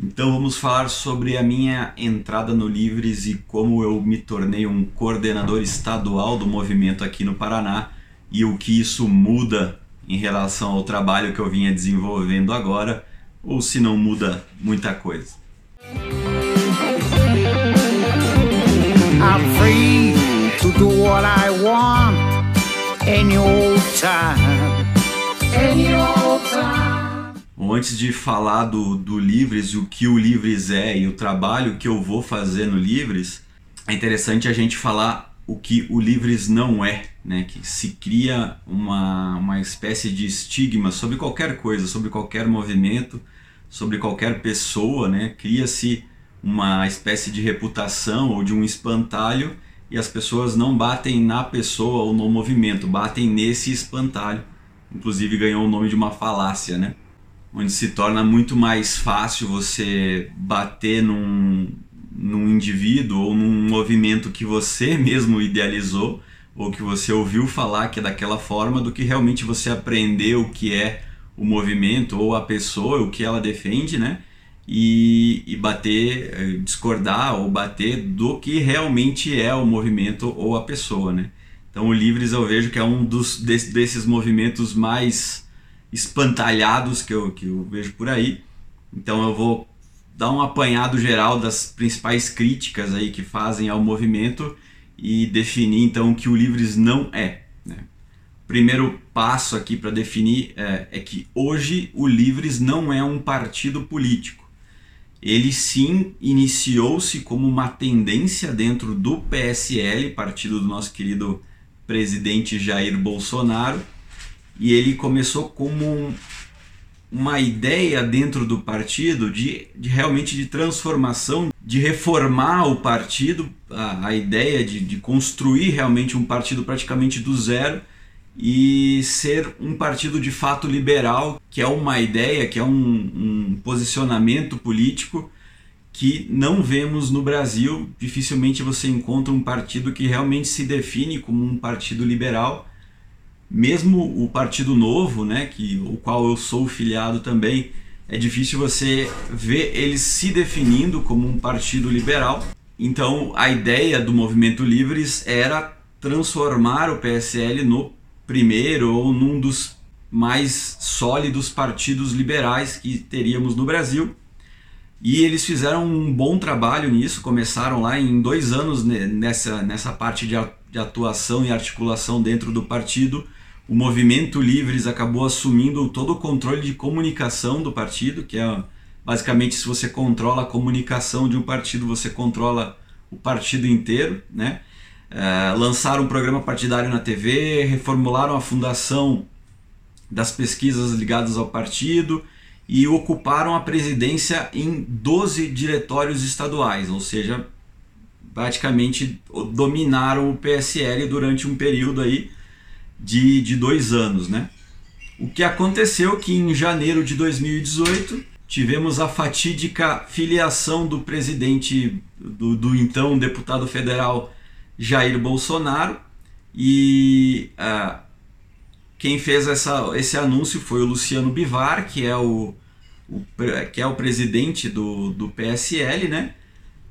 Então vamos falar sobre a minha entrada no Livres e como eu me tornei um coordenador estadual do movimento aqui no Paraná e o que isso muda em relação ao trabalho que eu vinha desenvolvendo agora, ou se não muda muita coisa. I'm free to do what I want any old time. Any old time. Antes de falar do, do Livres o que o Livres é e o trabalho que eu vou fazer no Livres, é interessante a gente falar o que o Livres não é, né? Que se cria uma, uma espécie de estigma sobre qualquer coisa, sobre qualquer movimento, sobre qualquer pessoa, né? Cria-se uma espécie de reputação ou de um espantalho e as pessoas não batem na pessoa ou no movimento, batem nesse espantalho. Inclusive ganhou o nome de uma falácia, né? Onde se torna muito mais fácil você bater num, num indivíduo ou num movimento que você mesmo idealizou ou que você ouviu falar que é daquela forma do que realmente você aprendeu o que é o movimento ou a pessoa, o que ela defende, né? e, e bater, eh, discordar ou bater do que realmente é o movimento ou a pessoa, né? Então o Livres eu vejo que é um dos desses movimentos mais espantalhados que eu, que eu vejo por aí. Então eu vou dar um apanhado geral das principais críticas aí que fazem ao movimento e definir então o que o Livres não é. Né? Primeiro passo aqui para definir é, é que hoje o Livres não é um partido político ele sim iniciou-se como uma tendência dentro do PSL, partido do nosso querido presidente Jair Bolsonaro, e ele começou como uma ideia dentro do partido de, de realmente de transformação, de reformar o partido, a, a ideia de, de construir realmente um partido praticamente do zero e ser um partido de fato liberal, que é uma ideia, que é um, um, posicionamento político que não vemos no Brasil. Dificilmente você encontra um partido que realmente se define como um partido liberal. Mesmo o Partido Novo, né, que, o qual eu sou filiado também, é difícil você ver eles se definindo como um partido liberal. Então a ideia do Movimento Livres era transformar o PSL no primeiro ou num dos mais sólidos partidos liberais que teríamos no Brasil. E eles fizeram um bom trabalho nisso, começaram lá em dois anos nessa, nessa parte de atuação e articulação dentro do partido. O Movimento Livres acabou assumindo todo o controle de comunicação do partido, que é basicamente se você controla a comunicação de um partido, você controla o partido inteiro, né? É, lançaram um programa partidário na TV, reformularam a fundação das pesquisas ligadas ao partido e ocuparam a presidência em 12 diretórios estaduais, ou seja, praticamente dominaram o PSL durante um período aí de, de dois anos. Né? O que aconteceu que em janeiro de 2018 tivemos a fatídica filiação do presidente, do, do então deputado federal Jair Bolsonaro e uh, quem fez essa, esse anúncio foi o Luciano Bivar, que é o, o, que é o presidente do, do PSL, né?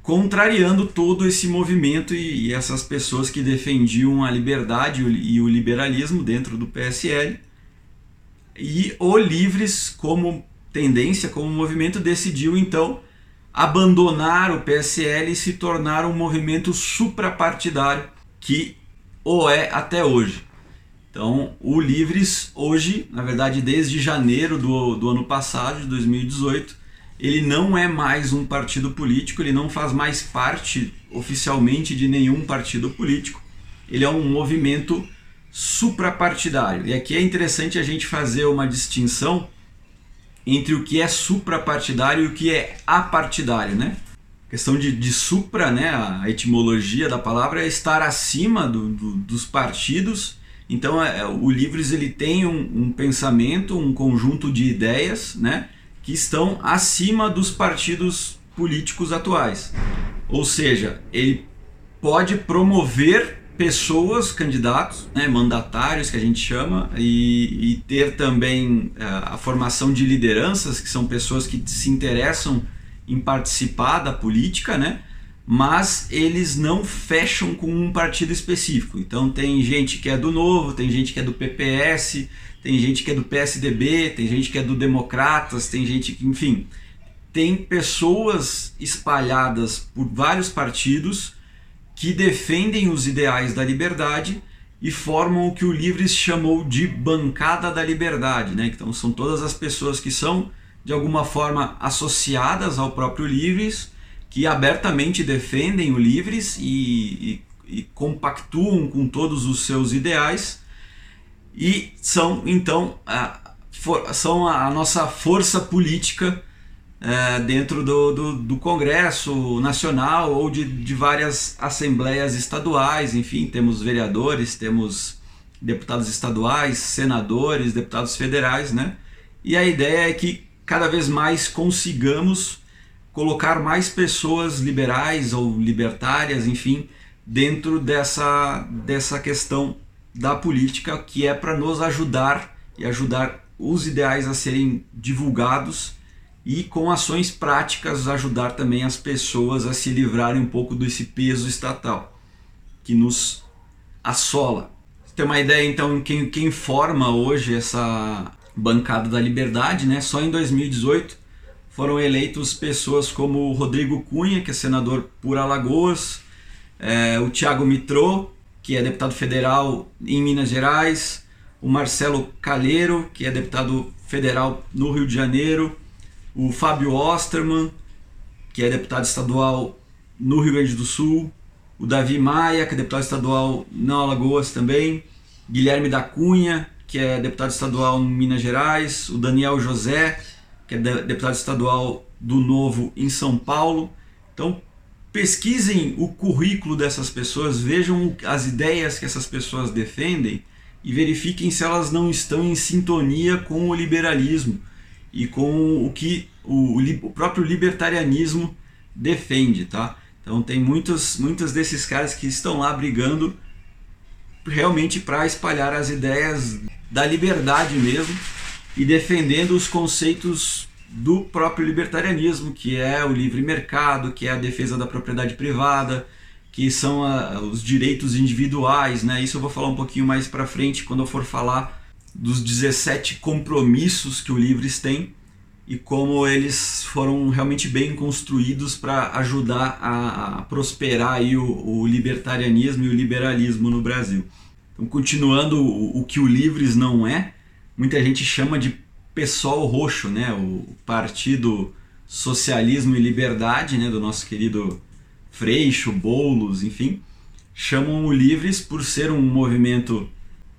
Contrariando todo esse movimento e, e essas pessoas que defendiam a liberdade e o liberalismo dentro do PSL. E o Livres, como tendência, como movimento, decidiu então abandonar o PSL e se tornar um movimento suprapartidário, que o é até hoje. Então, o Livres, hoje, na verdade, desde janeiro do, do ano passado, de 2018, ele não é mais um partido político, ele não faz mais parte oficialmente de nenhum partido político, ele é um movimento suprapartidário. E aqui é interessante a gente fazer uma distinção entre o que é suprapartidário e o que é apartidário, né? Questão de, de supra, né? A etimologia da palavra é estar acima do, do, dos partidos. Então, é, o Livres ele tem um, um, pensamento, um conjunto de ideias, né? Que estão acima dos partidos políticos atuais. Ou seja, ele pode promover pessoas, candidatos, né, mandatários que a gente chama, e, e ter também uh, a formação de lideranças, que são pessoas que se interessam em participar da política, né? mas eles não fecham com um partido específico. Então tem gente que é do Novo, tem gente que é do PPS, tem gente que é do PSDB, tem gente que é do Democratas, tem gente que, enfim, tem pessoas espalhadas por vários partidos que defendem os ideais da liberdade e formam o que o Livres chamou de bancada da liberdade, né? Então são todas as pessoas que são de alguma forma associadas ao próprio Livres que abertamente defendem o Livres e, e, e compactuam com todos os seus ideais e são então a, for, são a, nossa força política é, dentro do, do, do, Congresso Nacional ou de, de várias assembleias estaduais, enfim, temos vereadores, temos deputados estaduais, senadores, deputados federais, né? E a ideia é que cada vez mais consigamos colocar mais pessoas liberais ou libertárias, enfim, dentro dessa, dessa questão da política que é para nos ajudar e ajudar os ideais a serem divulgados e com ações práticas ajudar também as pessoas a se livrarem um pouco desse peso estatal que nos assola. Você tem uma ideia então quem, quem forma hoje essa bancada da liberdade, né? Só em 2018 foram eleitos pessoas como Rodrigo Cunha, que é senador por Alagoas, é, o Tiago Mitrô, que é deputado federal em Minas Gerais, o Marcelo Calheiro, que é deputado federal no Rio de Janeiro, o Fábio Osterman, que é deputado estadual no Rio Grande do Sul, o Davi Maia, que é deputado estadual na Alagoas também, Guilherme da Cunha, que é deputado estadual em Minas Gerais, o Daniel José, que é deputado estadual do Novo em São Paulo. Então, pesquisem o currículo dessas pessoas, vejam as ideias que essas pessoas defendem e verifiquem se elas não estão em sintonia com o liberalismo e com o que o, o próprio libertarianismo defende, tá? Então tem muitos, muitos desses caras que estão lá brigando realmente para espalhar as ideias da liberdade mesmo e defendendo os conceitos do próprio libertarianismo, que é o livre mercado, que é a defesa da propriedade privada, que são a, os direitos individuais, né? Isso eu vou falar um pouquinho mais para frente quando eu for falar dos 17 compromissos que o Livres tem e como eles foram realmente bem construídos para ajudar a, a, prosperar aí o, o, libertarianismo e o liberalismo no Brasil. Então, continuando o, o que o Livres não é, muita gente chama de PSOL roxo, né? O Partido Socialismo e Liberdade, né? Do nosso querido Freixo, Boulos, enfim, chamam o Livres por ser um movimento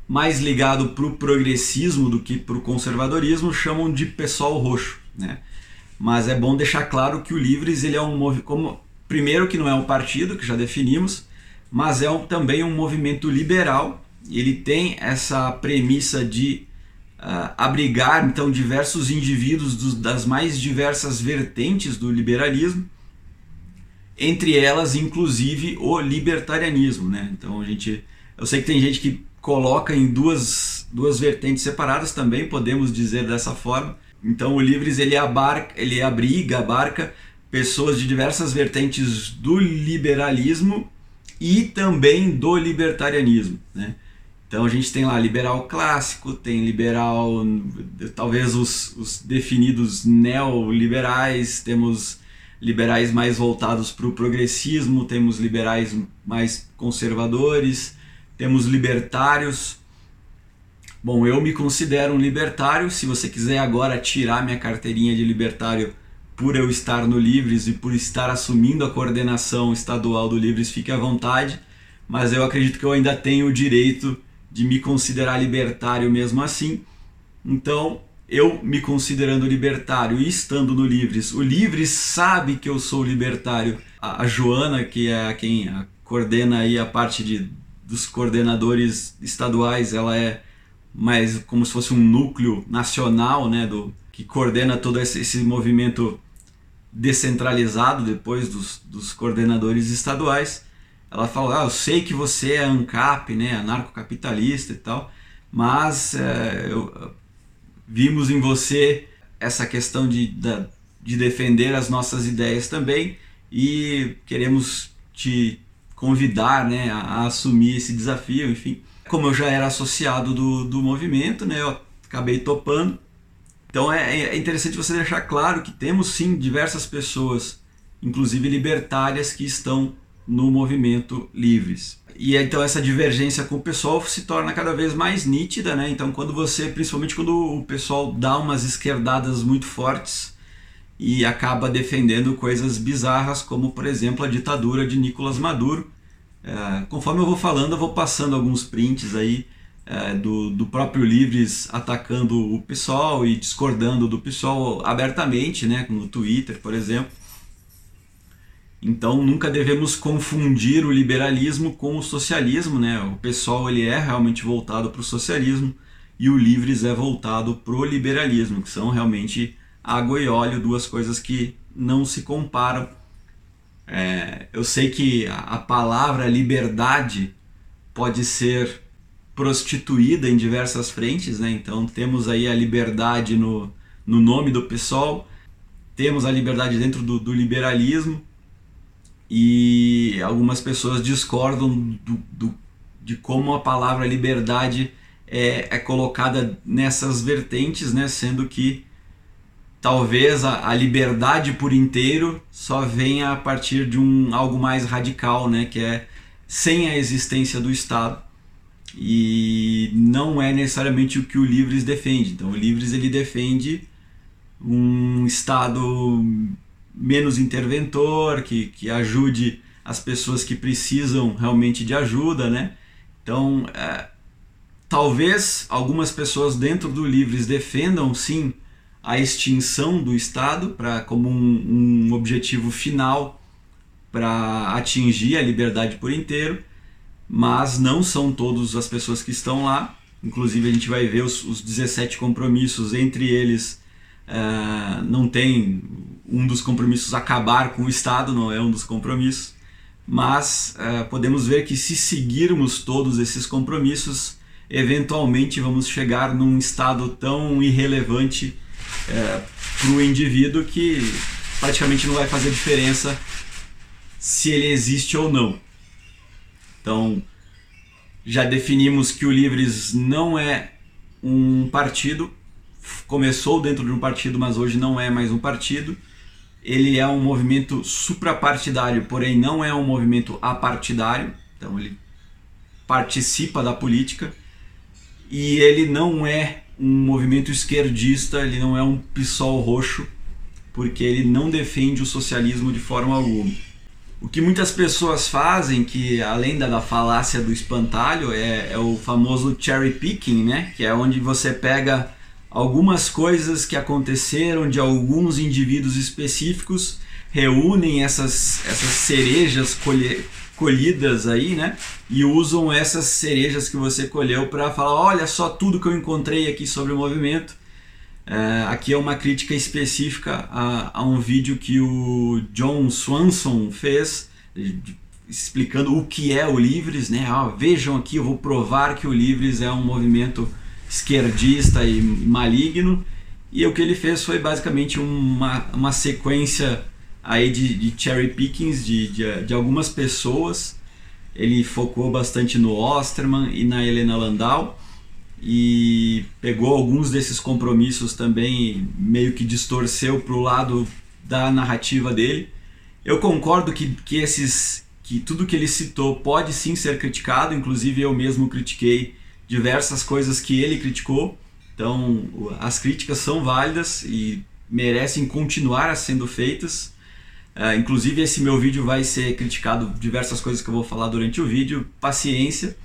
mais ligado para o progressismo do que para o conservadorismo, chamam de PSOL roxo, né? Mas é bom deixar claro que o Livres ele é um movimento, primeiro que não é um partido que já definimos, mas é um, também um movimento liberal. Ele tem essa premissa de uh, abrigar então diversos indivíduos dos, das mais diversas vertentes do liberalismo, entre elas inclusive o libertarianismo, né? Então a gente, eu sei que tem gente que coloca em duas, duas vertentes separadas também, podemos dizer dessa forma. Então o Livres ele abarca, ele abriga, abarca pessoas de diversas vertentes do liberalismo e também do libertarianismo, né? Então a gente tem lá liberal clássico, tem liberal, talvez os, os definidos neoliberais, temos liberais mais voltados para o progressismo, temos liberais mais conservadores, temos libertários. Bom, eu me considero um libertário. Se você quiser agora tirar minha carteirinha de libertário por eu estar no Livres e por estar assumindo a coordenação estadual do Livres, fique à vontade. Mas eu acredito que eu ainda tenho o direito de me considerar libertário mesmo assim. Então, eu me considerando libertário e estando no Livres, o Livres sabe que eu sou libertário. A, a Joana, que é quem coordena aí a parte de, dos coordenadores estaduais, ela é mais como se fosse um núcleo nacional, né, do que coordena todo esse, esse movimento descentralizado depois dos, dos coordenadores estaduais ela falou, ah, eu sei que você é ANCAP, né, anarcocapitalista e tal, mas é, eu, vimos em você essa questão de, de defender as nossas ideias também e queremos te convidar né, a, a assumir esse desafio, enfim. Como eu já era associado do, do movimento, né, eu acabei topando. Então é, é interessante você deixar claro que temos sim diversas pessoas, inclusive libertárias, que estão no movimento livres. E então essa divergência com o pessoal se torna cada vez mais nítida, né? Então quando você, principalmente quando o pessoal dá umas esquerdadas muito fortes e acaba defendendo coisas bizarras, como por exemplo a ditadura de Nicolás Maduro. É, conforme eu vou falando, eu vou passando alguns prints aí é, do, do próprio Livres atacando o pessoal e discordando do pessoal abertamente, né? No Twitter, por exemplo. Então nunca devemos confundir o liberalismo com o socialismo, né? O pessoal ele é realmente voltado para o socialismo e o Livres é voltado para o liberalismo, que são realmente água e óleo, duas coisas que não se comparam. É, eu sei que a palavra liberdade pode ser prostituída em diversas frentes, né? Então temos aí a liberdade no, no nome do pessoal, temos a liberdade dentro do, do liberalismo, e algumas pessoas discordam do, do, de como a palavra liberdade é, é colocada nessas vertentes, né? sendo que talvez a, a, liberdade por inteiro só venha a partir de um algo mais radical, né? que é sem a existência do Estado. E não é necessariamente o que o Livres defende. Então, o Livres ele defende um Estado menos interventor, que, que ajude as pessoas que precisam realmente de ajuda, né? Então, é, talvez algumas pessoas dentro do Livres defendam sim a extinção do Estado para como um, um objetivo final para atingir a liberdade por inteiro, mas não são todas as pessoas que estão lá. Inclusive a gente vai ver os, os 17 compromissos, entre eles uh, não tem um dos compromissos acabar com o Estado, não é um dos compromissos, mas uh, podemos ver que se seguirmos todos esses compromissos, eventualmente vamos chegar num estado tão irrelevante uh, eh, para o indivíduo que praticamente não vai fazer diferença se ele existe ou não. Então, já definimos que o Livres não é um partido, começou dentro de um partido, mas hoje não é mais um partido ele é um movimento suprapartidário, porém não é um movimento apartidário, então ele participa da política e ele não é um movimento esquerdista, ele não é um PSOL roxo, porque ele não defende o socialismo de forma alguma. O que muitas pessoas fazem, que além da, da falácia do espantalho, é, é o famoso cherry picking, né? que é onde você pega algumas coisas que aconteceram de alguns indivíduos específicos reúnem essas, essas cerejas colhe, colhidas aí, né? E usam essas cerejas que você colheu para falar: olha só tudo que eu encontrei aqui sobre o movimento. É, aqui é uma crítica específica a, a, um vídeo que o John Swanson fez, explicando o que é o Livres, né? Ah, vejam aqui, eu vou provar que o Livres é um movimento esquerdista e maligno. E o que ele fez foi basicamente uma, uma sequência aí de, de cherry pickings de, de, de, algumas pessoas. Ele focou bastante no Osterman e na Helena Landau e pegou alguns desses compromissos também meio que distorceu para o lado da narrativa dele. Eu concordo que, que esses que tudo que ele citou pode sim ser criticado, inclusive eu mesmo critiquei diversas coisas que ele criticou. Então, as críticas são válidas e merecem continuar sendo feitas. Uh, inclusive, esse meu vídeo vai ser criticado diversas coisas que eu vou falar durante o vídeo. Paciência.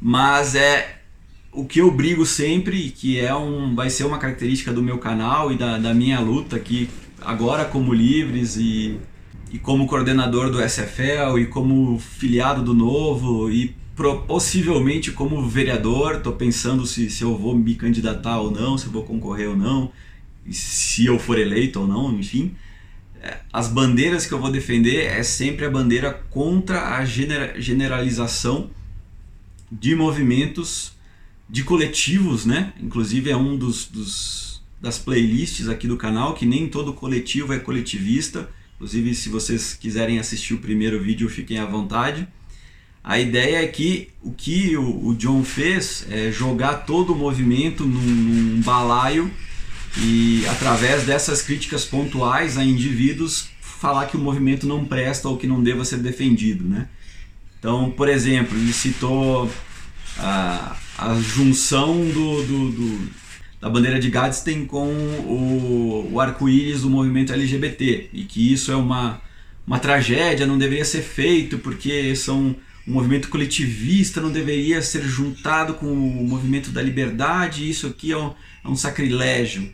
Mas é o que eu brigo sempre, que é um, vai ser uma característica do meu canal e da, da minha luta aqui agora como Livres e, e como coordenador do SFL e como filiado do Novo e possivelmente como vereador, estou pensando se, se eu vou me candidatar ou não, se eu vou concorrer ou não, se eu for eleito ou não, enfim. É, as bandeiras que eu vou defender é sempre a bandeira contra a generalização de movimentos, de coletivos, né? Inclusive é um dos, dos, das playlists aqui do canal, que nem todo coletivo é coletivista. Inclusive, se vocês quiserem assistir o primeiro vídeo, fiquem à vontade. A ideia é que o que o, John fez é jogar todo o movimento num, num balaio e, através dessas críticas pontuais a indivíduos, falar que o movimento não presta ou que não deva ser defendido. Né? Então, por exemplo, ele citou a, a junção do, do, do da bandeira de Gadsden com o, o arco-íris do movimento LGBT e que isso é uma, uma tragédia, não deveria ser feito porque são um movimento coletivista não deveria ser juntado com o movimento da liberdade, isso aqui é um, é um sacrilégio.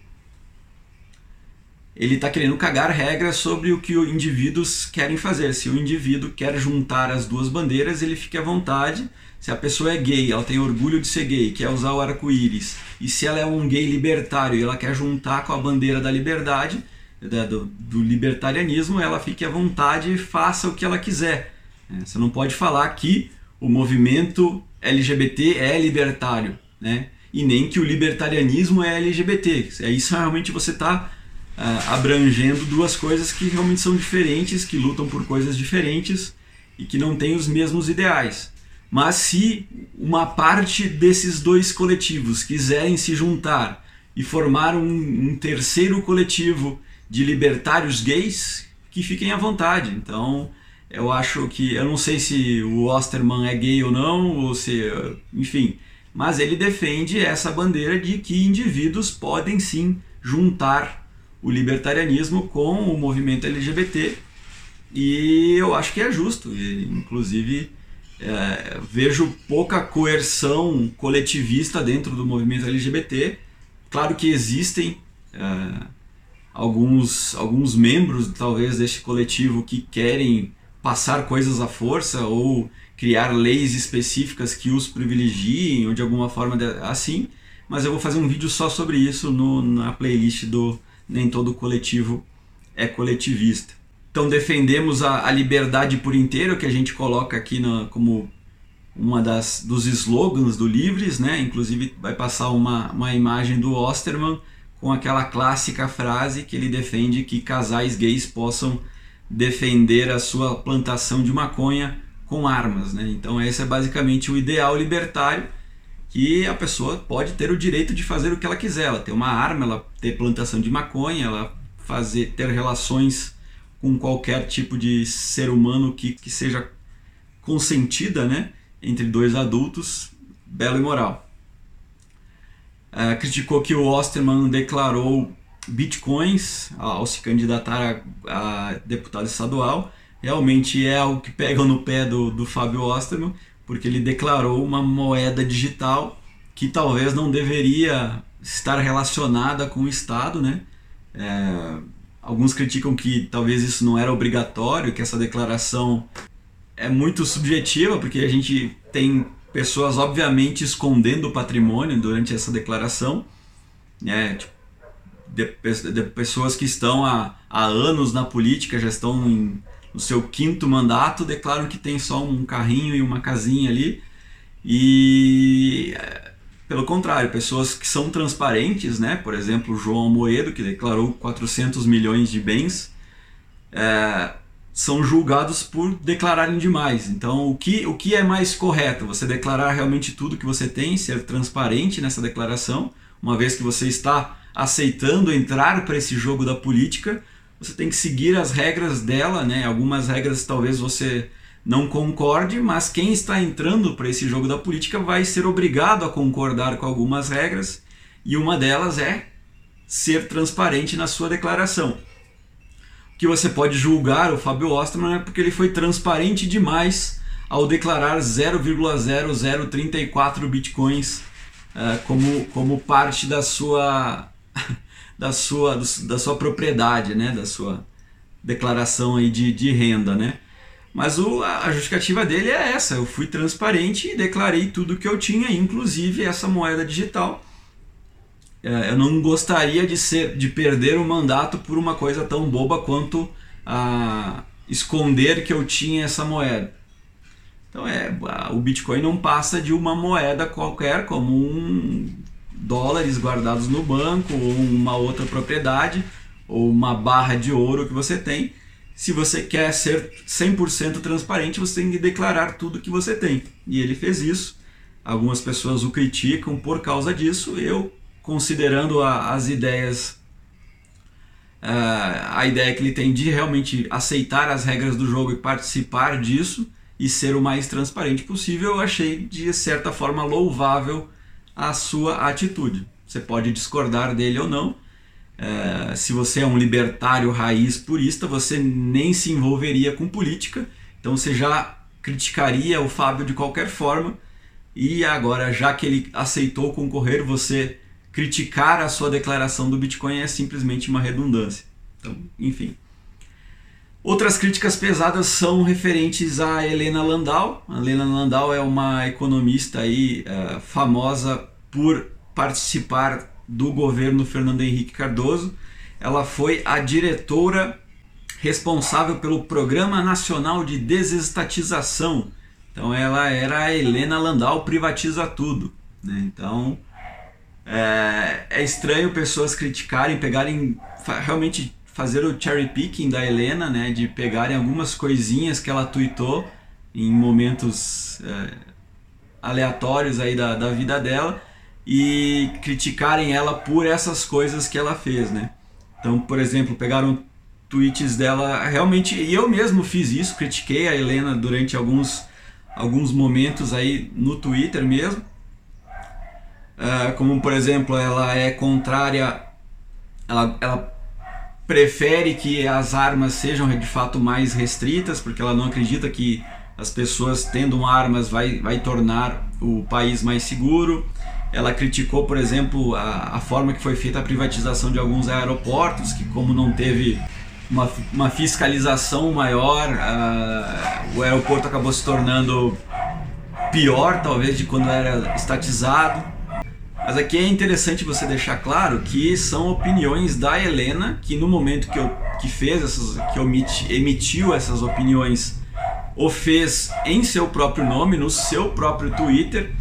Ele está querendo cagar regras sobre o que os indivíduos querem fazer. Se o indivíduo quer juntar as duas bandeiras, ele fica à vontade se a pessoa é gay, ela tem orgulho de ser gay, quer usar o arco-íris, e se ela é um gay libertário e ela quer juntar com a bandeira da liberdade, da, do, do, libertarianismo, ela fique à vontade e faça o que ela quiser. É, você não pode falar que o movimento LGBT é libertário, né? e nem que o libertarianismo é LGBT. É isso realmente você está uh, ah, abrangendo duas coisas que realmente são diferentes, que lutam por coisas diferentes e que não têm os mesmos ideais. Mas se uma parte desses dois coletivos quiserem se juntar e formar um, um terceiro coletivo de libertários gays, que fiquem à vontade. Então, eu acho que eu não sei se o Osterman é gay ou não, ou se, enfim, mas ele defende essa bandeira de que indivíduos podem sim juntar o libertarianismo com o movimento LGBT e eu acho que é justo, e, inclusive é, vejo pouca coerção coletivista dentro do movimento LGBT. Claro que existem é, alguns, alguns membros, talvez, deste coletivo que querem passar coisas à força ou criar leis específicas que os privilegiem ou de alguma forma de, assim. Mas eu vou fazer um vídeo só sobre isso no, na playlist do Nem Todo Coletivo é Coletivista. Então defendemos a, a liberdade por inteiro, que a gente coloca aqui na, como uma das dos slogans do Livres, né? Inclusive vai passar uma, uma imagem do Osterman com aquela clássica frase que ele defende que casais gays possam defender a sua plantação de maconha com armas, né? Então esse é basicamente o ideal libertário que a pessoa pode ter o direito de fazer o que ela quiser, ela ter uma arma, ela ter plantação de maconha, ela fazer ter relações com qualquer tipo de ser humano que, que seja consentida né, entre dois adultos, belo e moral. É, criticou que o Osterman declarou bitcoins ao se candidatar a, a, deputado estadual. Realmente é algo que pega no pé do, do Fábio Osterman, porque ele declarou uma moeda digital que talvez não deveria estar relacionada com o Estado, né? É, Alguns criticam que talvez isso não era obrigatório, que essa declaração é muito subjetiva, porque a gente tem pessoas obviamente escondendo o patrimônio durante essa declaração, né? Tipo, de, de, pessoas que estão há, há anos na política, já estão em, no seu quinto mandato, declaram que tem só um carrinho e uma casinha ali. E pelo contrário, pessoas que são transparentes, né? por exemplo, João Moedo, que declarou 400 milhões de bens, é, são julgados por declararem demais. Então, o que, o que é mais correto? Você declarar realmente tudo que você tem, ser transparente nessa declaração, uma vez que você está aceitando entrar para esse jogo da política, você tem que seguir as regras dela, né? Algumas regras talvez você não concorde, mas quem está entrando para esse jogo da política vai ser obrigado a concordar com algumas regras e uma delas é ser transparente na sua declaração. Que você pode julgar o Fábio Osterman é porque ele foi transparente demais ao declarar 0,0034 bitcoins uh, como, como parte da sua da sua da sua propriedade, né, da sua declaração aí de, de renda, né? Mas o, a justificativa dele é essa: eu fui transparente e declarei tudo que eu tinha, inclusive essa moeda digital. É, eu não gostaria de ser, de perder o mandato por uma coisa tão boba quanto a esconder que eu tinha essa moeda. Então é, o Bitcoin não passa de uma moeda qualquer, como um, dólares guardados no banco ou uma outra propriedade ou uma barra de ouro que você tem. Se você quer ser 100% transparente, você tem que declarar tudo que você tem. E ele fez isso. Algumas pessoas o criticam por causa disso. Eu, considerando a, as ideias, uh, a ideia que ele tem de realmente aceitar as regras do jogo e participar disso e ser o mais transparente possível, eu achei de certa forma louvável a sua atitude. Você pode discordar dele ou não. É, se você é um libertário raiz purista, você nem se envolveria com política, então você já criticaria o Fábio de qualquer forma. E agora, já que ele aceitou concorrer, você criticar a sua declaração do Bitcoin é simplesmente uma redundância. Então, enfim. Outras críticas pesadas são referentes a Helena Landau. A Helena Landau é uma economista aí, uh, famosa por participar do governo Fernando Henrique Cardoso. Ela foi a diretora responsável pelo Programa Nacional de Desestatização. Então ela era a Helena Landau privatiza tudo. Né? Então é, é estranho pessoas criticarem, pegarem realmente fazer o cherry picking da Helena, né, de pegarem algumas coisinhas que ela tweetou em momentos é, aleatórios aí da, da vida dela e criticarem ela por essas coisas que ela fez, né? Então, por exemplo, pegaram tweets dela, realmente, e eu mesmo fiz isso, critiquei a Helena durante alguns, alguns momentos aí no Twitter mesmo, uh, como por exemplo, ela é contrária, ela, ela prefere que as armas sejam de fato mais restritas, porque ela não acredita que as pessoas tendo armas vai, vai tornar o país mais seguro. Ela criticou, por exemplo, a, a forma que foi feita a privatização de alguns aeroportos, que como não teve uma, uma fiscalização maior, a, o aeroporto acabou se tornando pior, talvez, de quando era estatizado. Mas aqui é interessante você deixar claro que são opiniões da Helena, que no momento que, eu, que fez essas, que omiti, emitiu essas opiniões, o fez em seu próprio nome, no seu próprio Twitter.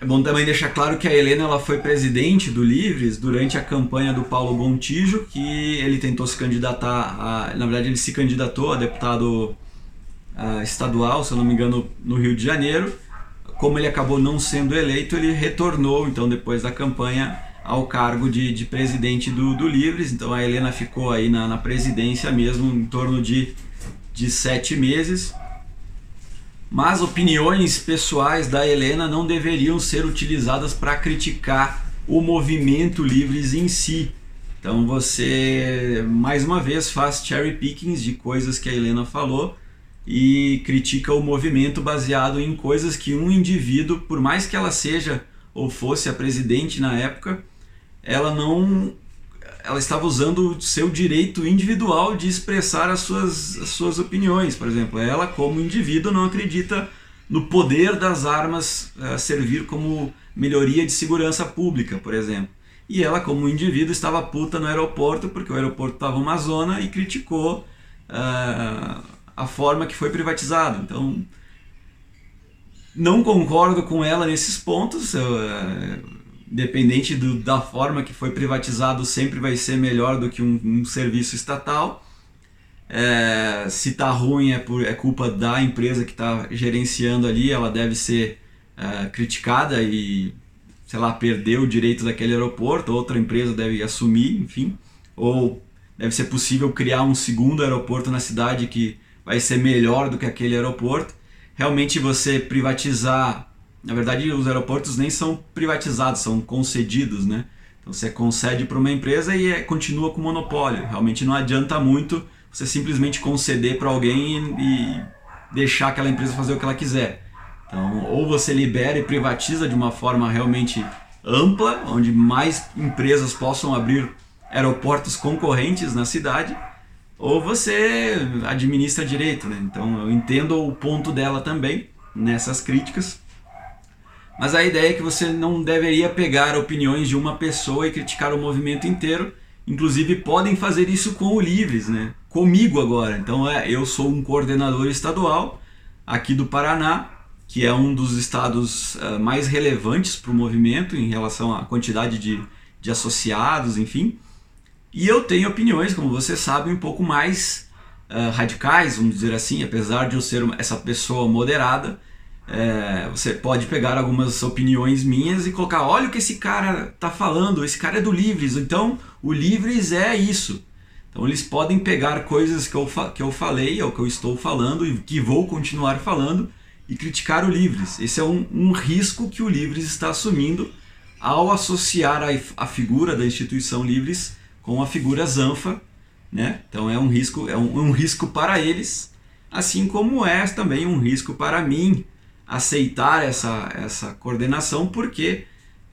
É bom também deixar claro que a Helena ela foi presidente do Livres durante a campanha do Paulo Gontijo, que ele tentou se candidatar, a, na verdade ele se candidatou a deputado a, estadual, se eu não me engano, no Rio de Janeiro como ele acabou não sendo eleito, ele retornou, então, depois da campanha, ao cargo de, de presidente do, do Livres. Então, a Helena ficou aí na, na presidência mesmo, em torno de, de sete meses. Mas opiniões pessoais da Helena não deveriam ser utilizadas para criticar o movimento Livres em si. Então você mais uma vez faz cherry pickings de coisas que a Helena falou e critica o movimento baseado em coisas que um indivíduo, por mais que ela seja ou fosse a presidente na época, ela não ela estava usando o seu direito individual de expressar as suas, as suas opiniões. Por exemplo, ela, como indivíduo, não acredita no poder das armas uh, servir como melhoria de segurança pública, por exemplo. E ela, como indivíduo, estava puta no aeroporto porque o aeroporto estava uma zona e criticou. Uh, a forma que foi privatizado. Então, não concordo com ela nesses pontos. É, independente do, da forma que foi privatizado, sempre vai ser melhor do que um, um serviço estatal. É, se está ruim é, por, é culpa da empresa que está gerenciando ali, ela deve ser é, criticada e, sei lá, perder o direito daquele aeroporto, outra empresa deve assumir, enfim. Ou deve ser possível criar um segundo aeroporto na cidade que vai ser melhor do que aquele aeroporto. Realmente você privatizar, na verdade os aeroportos nem são privatizados, são concedidos, né? Então você concede para uma empresa e é, continua com monopólio. Realmente não adianta muito você simplesmente conceder para alguém e, e deixar aquela empresa fazer o que ela quiser. Então, ou você libera e privatiza de uma forma realmente ampla, onde mais empresas possam abrir aeroportos concorrentes na cidade, ou você administra direito, né? Então eu entendo o ponto dela também nessas críticas. Mas a ideia é que você não deveria pegar opiniões de uma pessoa e criticar o movimento inteiro. Inclusive podem fazer isso com o Livres, né? Comigo agora. Então é, eu sou um coordenador estadual aqui do Paraná que é um dos estados uh, mais relevantes para o movimento em relação à quantidade de, de associados, enfim. E eu tenho opiniões, como você sabe, um pouco mais uh, radicais, vamos dizer assim, apesar de eu ser essa pessoa moderada. É, você pode pegar algumas opiniões minhas e colocar: olha o que esse cara está falando, esse cara é do Livres, então o Livres é isso. Então eles podem pegar coisas que eu, que eu falei, ou que eu estou falando e que vou continuar falando e criticar o Livres. Esse é um, um risco que o Livres está assumindo ao associar a, a figura da instituição Livres com a figura Zanfa. Né? Então é um risco, é um, um risco para eles, assim como é também um risco para mim aceitar essa, essa coordenação, porque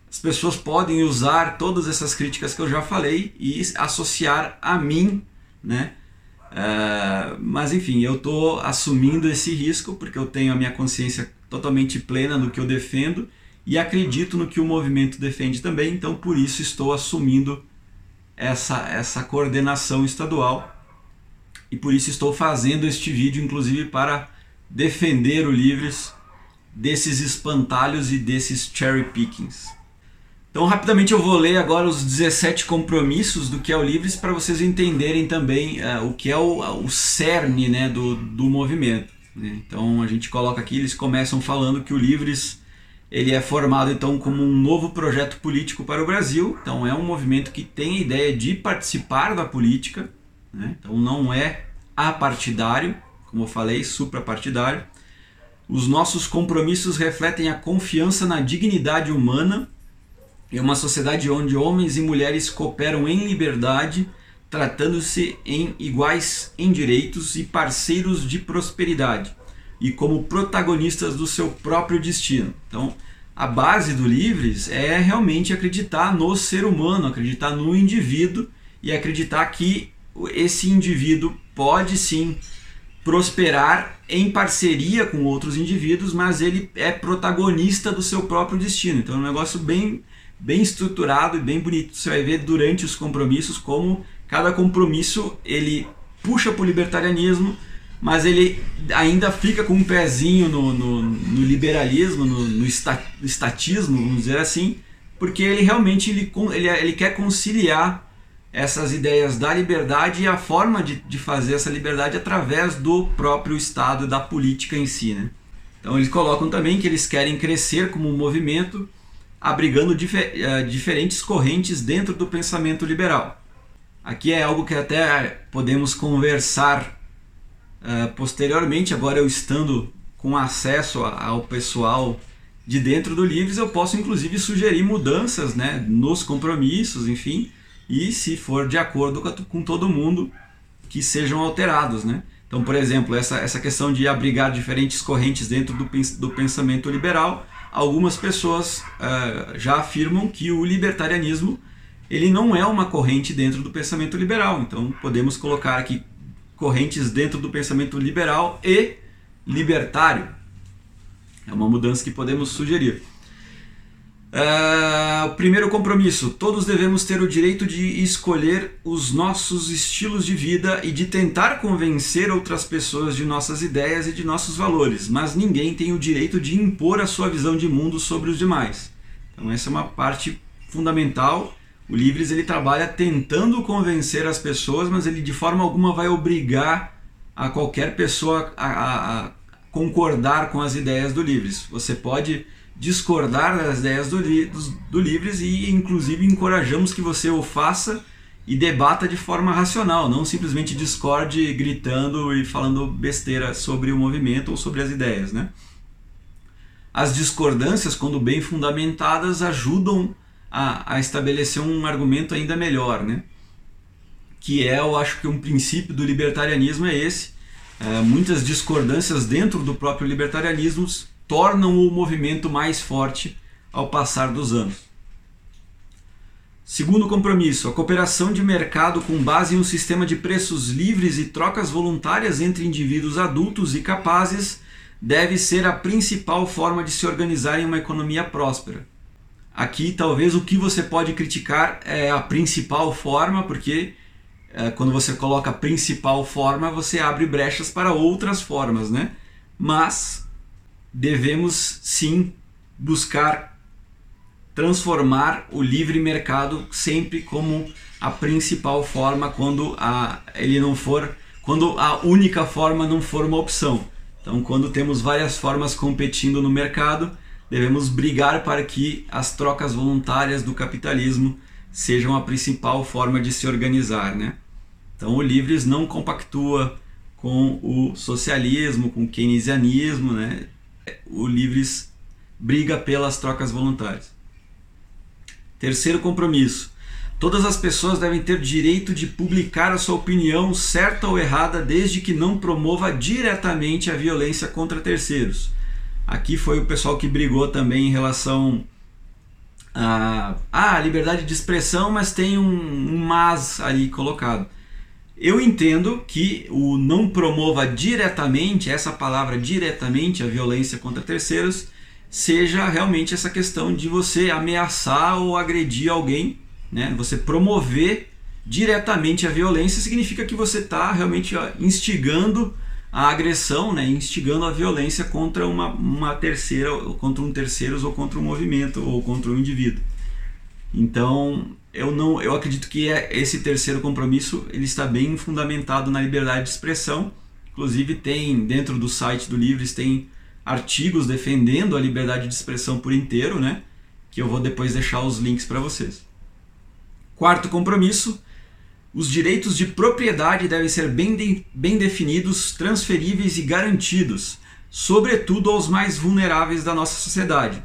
as pessoas podem usar todas essas críticas que eu já falei e associar a mim, né? Uh, mas enfim, eu estou assumindo esse risco porque eu tenho a minha consciência totalmente plena do que eu defendo e acredito no que o movimento defende também, então por isso estou assumindo essa, essa coordenação estadual e por isso estou fazendo este vídeo, inclusive para defender o Livres desses espantalhos e desses cherry pickings. Então, rapidamente eu vou ler agora os 17 compromissos do que é o Livres para vocês entenderem também uh, o que é o, o cerne né, do, do movimento. Né? Então, a gente coloca aqui, eles começam falando que o Livres ele é formado então como um novo projeto político para o Brasil. Então, é um movimento que tem a ideia de participar da política. Né? Então, não é apartidário, como eu falei, suprapartidário. Os nossos compromissos refletem a confiança na dignidade humana é uma sociedade onde homens e mulheres cooperam em liberdade, tratando-se em iguais em direitos e parceiros de prosperidade, e como protagonistas do seu próprio destino. Então, a base do Livres é realmente acreditar no ser humano, acreditar no indivíduo e acreditar que esse indivíduo pode sim prosperar em parceria com outros indivíduos, mas ele é protagonista do seu próprio destino. Então é um negócio bem bem estruturado e bem bonito. Você vai ver durante os compromissos como cada compromisso ele puxa para o libertarianismo, mas ele ainda fica com um pezinho no, no, no liberalismo, no, no, estatismo, vamos dizer assim, porque ele realmente ele, ele, ele quer conciliar essas ideias da liberdade e a forma de, de fazer essa liberdade através do próprio Estado e da política em si. Né? Então eles colocam também que eles querem crescer como um movimento abrigando difer uh, diferentes correntes dentro do pensamento liberal. Aqui é algo que até podemos conversar uh, posteriormente, agora eu estando com acesso ao pessoal de dentro do Livres, eu posso inclusive sugerir mudanças né, nos compromissos, enfim, e se for de acordo com todo mundo, que sejam alterados. Né? Então, por exemplo, essa, essa questão de abrigar diferentes correntes dentro do, do pensamento liberal algumas pessoas uh, já afirmam que o libertarianismo ele não é uma corrente dentro do pensamento liberal. Então podemos colocar aqui correntes dentro do pensamento liberal e libertário. É uma mudança que podemos sugerir. Uh, primeiro compromisso: todos devemos ter o direito de escolher os nossos estilos de vida e de tentar convencer outras pessoas de nossas ideias e de nossos valores, mas ninguém tem o direito de impor a sua visão de mundo sobre os demais. Então, essa é uma parte fundamental. O Livres ele trabalha tentando convencer as pessoas, mas ele de forma alguma vai obrigar a qualquer pessoa a, a, a concordar com as ideias do Livres. Você pode discordar das ideias do, do, do Livres e, inclusive, encorajamos que você o faça e debata de forma racional, não simplesmente discorde gritando e falando besteira sobre o movimento ou sobre as ideias. Né? As discordâncias, quando bem fundamentadas, ajudam a, a estabelecer um argumento ainda melhor. Né? Que é, eu acho que um princípio do libertarianismo é esse. É, muitas discordâncias dentro do próprio libertarianismo tornam o movimento mais forte ao passar dos anos. Segundo compromisso, a cooperação de mercado com base em um sistema de preços livres e trocas voluntárias entre indivíduos adultos e capazes deve ser a principal forma de se organizar em uma economia próspera. Aqui, talvez o que você pode criticar é a principal forma, porque é, quando você coloca principal forma, você abre brechas para outras formas, né? Mas devemos sim buscar transformar o livre mercado sempre como a principal forma quando a, ele não for quando a única forma não for uma opção. Então, quando temos várias formas competindo no mercado, devemos brigar para que as trocas voluntárias do capitalismo sejam a principal forma de se organizar, né? Então, o Livres não compactua com o socialismo, com o keynesianismo, né? O Livres briga pelas trocas voluntárias. Terceiro compromisso: Todas as pessoas devem ter direito de publicar a sua opinião, certa ou errada, desde que não promova diretamente a violência contra terceiros. Aqui foi o pessoal que brigou também em relação a ah, liberdade de expressão, mas tem um, um mas ali colocado. Eu entendo que o não promova diretamente, essa palavra diretamente, a violência contra terceiros, seja realmente essa questão de você ameaçar ou agredir alguém né? Você promover diretamente a violência significa que você está realmente instigando a agressão, né? instigando a violência contra uma, uma terceira, contra um terceiro ou contra um movimento ou contra um indivíduo. Então, eu não, eu acredito que é, esse terceiro compromisso ele está bem fundamentado na liberdade de expressão. Inclusive tem dentro do site do Livres tem artigos defendendo a liberdade de expressão por inteiro, né? Que eu vou depois deixar os links para vocês. Quarto compromisso: os direitos de propriedade devem ser bem, de, bem definidos, transferíveis e garantidos, sobretudo aos mais vulneráveis da nossa sociedade.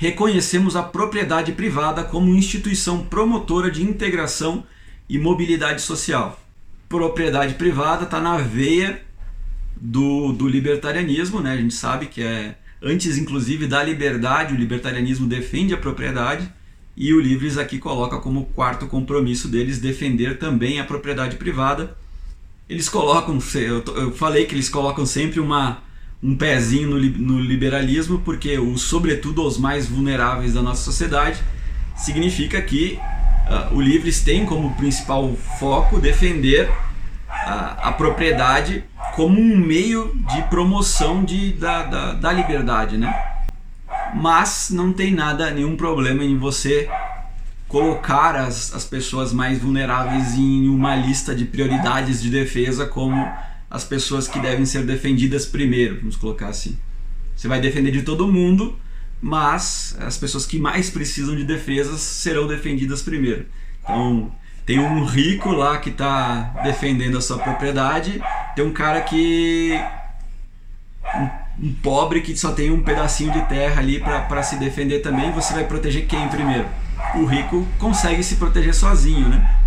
Reconhecemos a propriedade privada como instituição promotora de integração e mobilidade social. Propriedade privada está na veia do, do libertarianismo, né? a gente sabe que é antes, inclusive, da liberdade, o libertarianismo defende a propriedade e o Livres aqui coloca como quarto compromisso deles defender também a propriedade privada. Eles colocam, eu falei que eles colocam sempre uma, um pezinho no, no liberalismo, porque o sobretudo aos mais vulneráveis da nossa sociedade significa que uh, o Livres tem como principal foco defender a, a propriedade como um meio de promoção de, da, da, da liberdade, né? mas não tem nada, nenhum problema em você colocar as, as pessoas mais vulneráveis em uma lista de prioridades de defesa como as pessoas que devem ser defendidas primeiro, vamos colocar assim. Você vai defender de todo mundo, mas as pessoas que mais precisam de defesas serão defendidas primeiro. Então, tem um rico lá que está defendendo a sua propriedade, tem um cara que um pobre que só tem um pedacinho de terra ali para se defender também, você vai proteger quem primeiro? O rico consegue se proteger sozinho, né?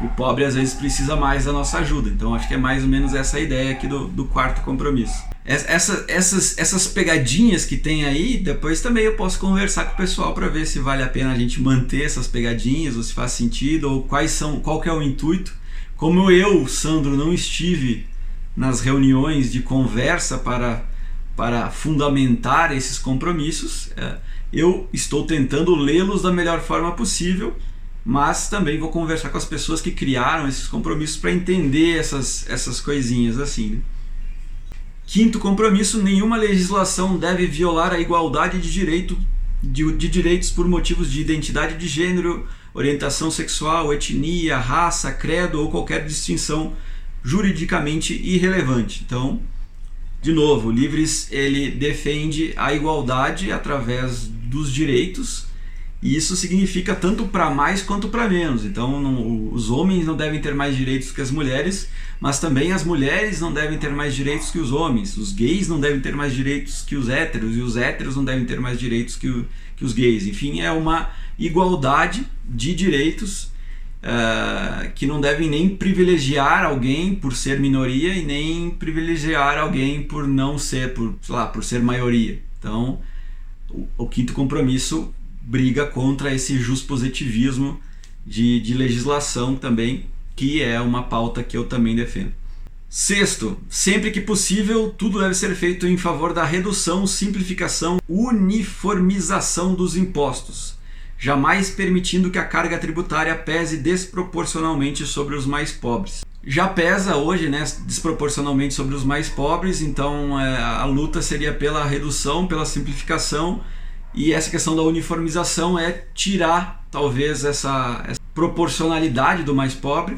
O pobre às vezes precisa mais da nossa ajuda. Então acho que é mais ou menos essa a ideia aqui do, do quarto compromisso. Essa, essas, essas pegadinhas que tem aí, depois também eu posso conversar com o pessoal para ver se vale a pena a gente manter essas pegadinhas, ou se faz sentido, ou quais são, qual que é o intuito. Como eu, Sandro, não estive nas reuniões de conversa para para fundamentar esses compromissos. É, eu estou tentando lê-los da melhor forma possível, mas também vou conversar com as pessoas que criaram esses compromissos para entender essas, essas coisinhas assim. Né? Quinto compromisso: nenhuma legislação deve violar a igualdade de, direito, de, de direitos por motivos de identidade de gênero, orientação sexual, etnia, raça, credo ou qualquer distinção juridicamente irrelevante. Então, de novo, o Livres ele defende a igualdade através dos direitos e isso significa tanto para mais quanto para menos. Então, não, os homens não devem ter mais direitos que as mulheres, mas também as mulheres não devem ter mais direitos que os homens. Os gays não devem ter mais direitos que os héteros e os héteros não devem ter mais direitos que, o, que os gays. Enfim, é uma igualdade de direitos uh, que não devem nem privilegiar alguém por ser minoria e nem privilegiar alguém por não ser, por, lá, por ser maioria. Então, o, o quinto compromisso briga contra esse positivismo de, de legislação também, que é uma pauta que eu também defendo. Sexto, sempre que possível, tudo deve ser feito em favor da redução, simplificação, uniformização dos impostos jamais permitindo que a carga tributária pese desproporcionalmente sobre os mais pobres. já pesa hoje né, desproporcionalmente sobre os mais pobres, então é, a luta seria pela redução, pela simplificação e essa questão da uniformização é tirar talvez essa, essa proporcionalidade do mais pobre,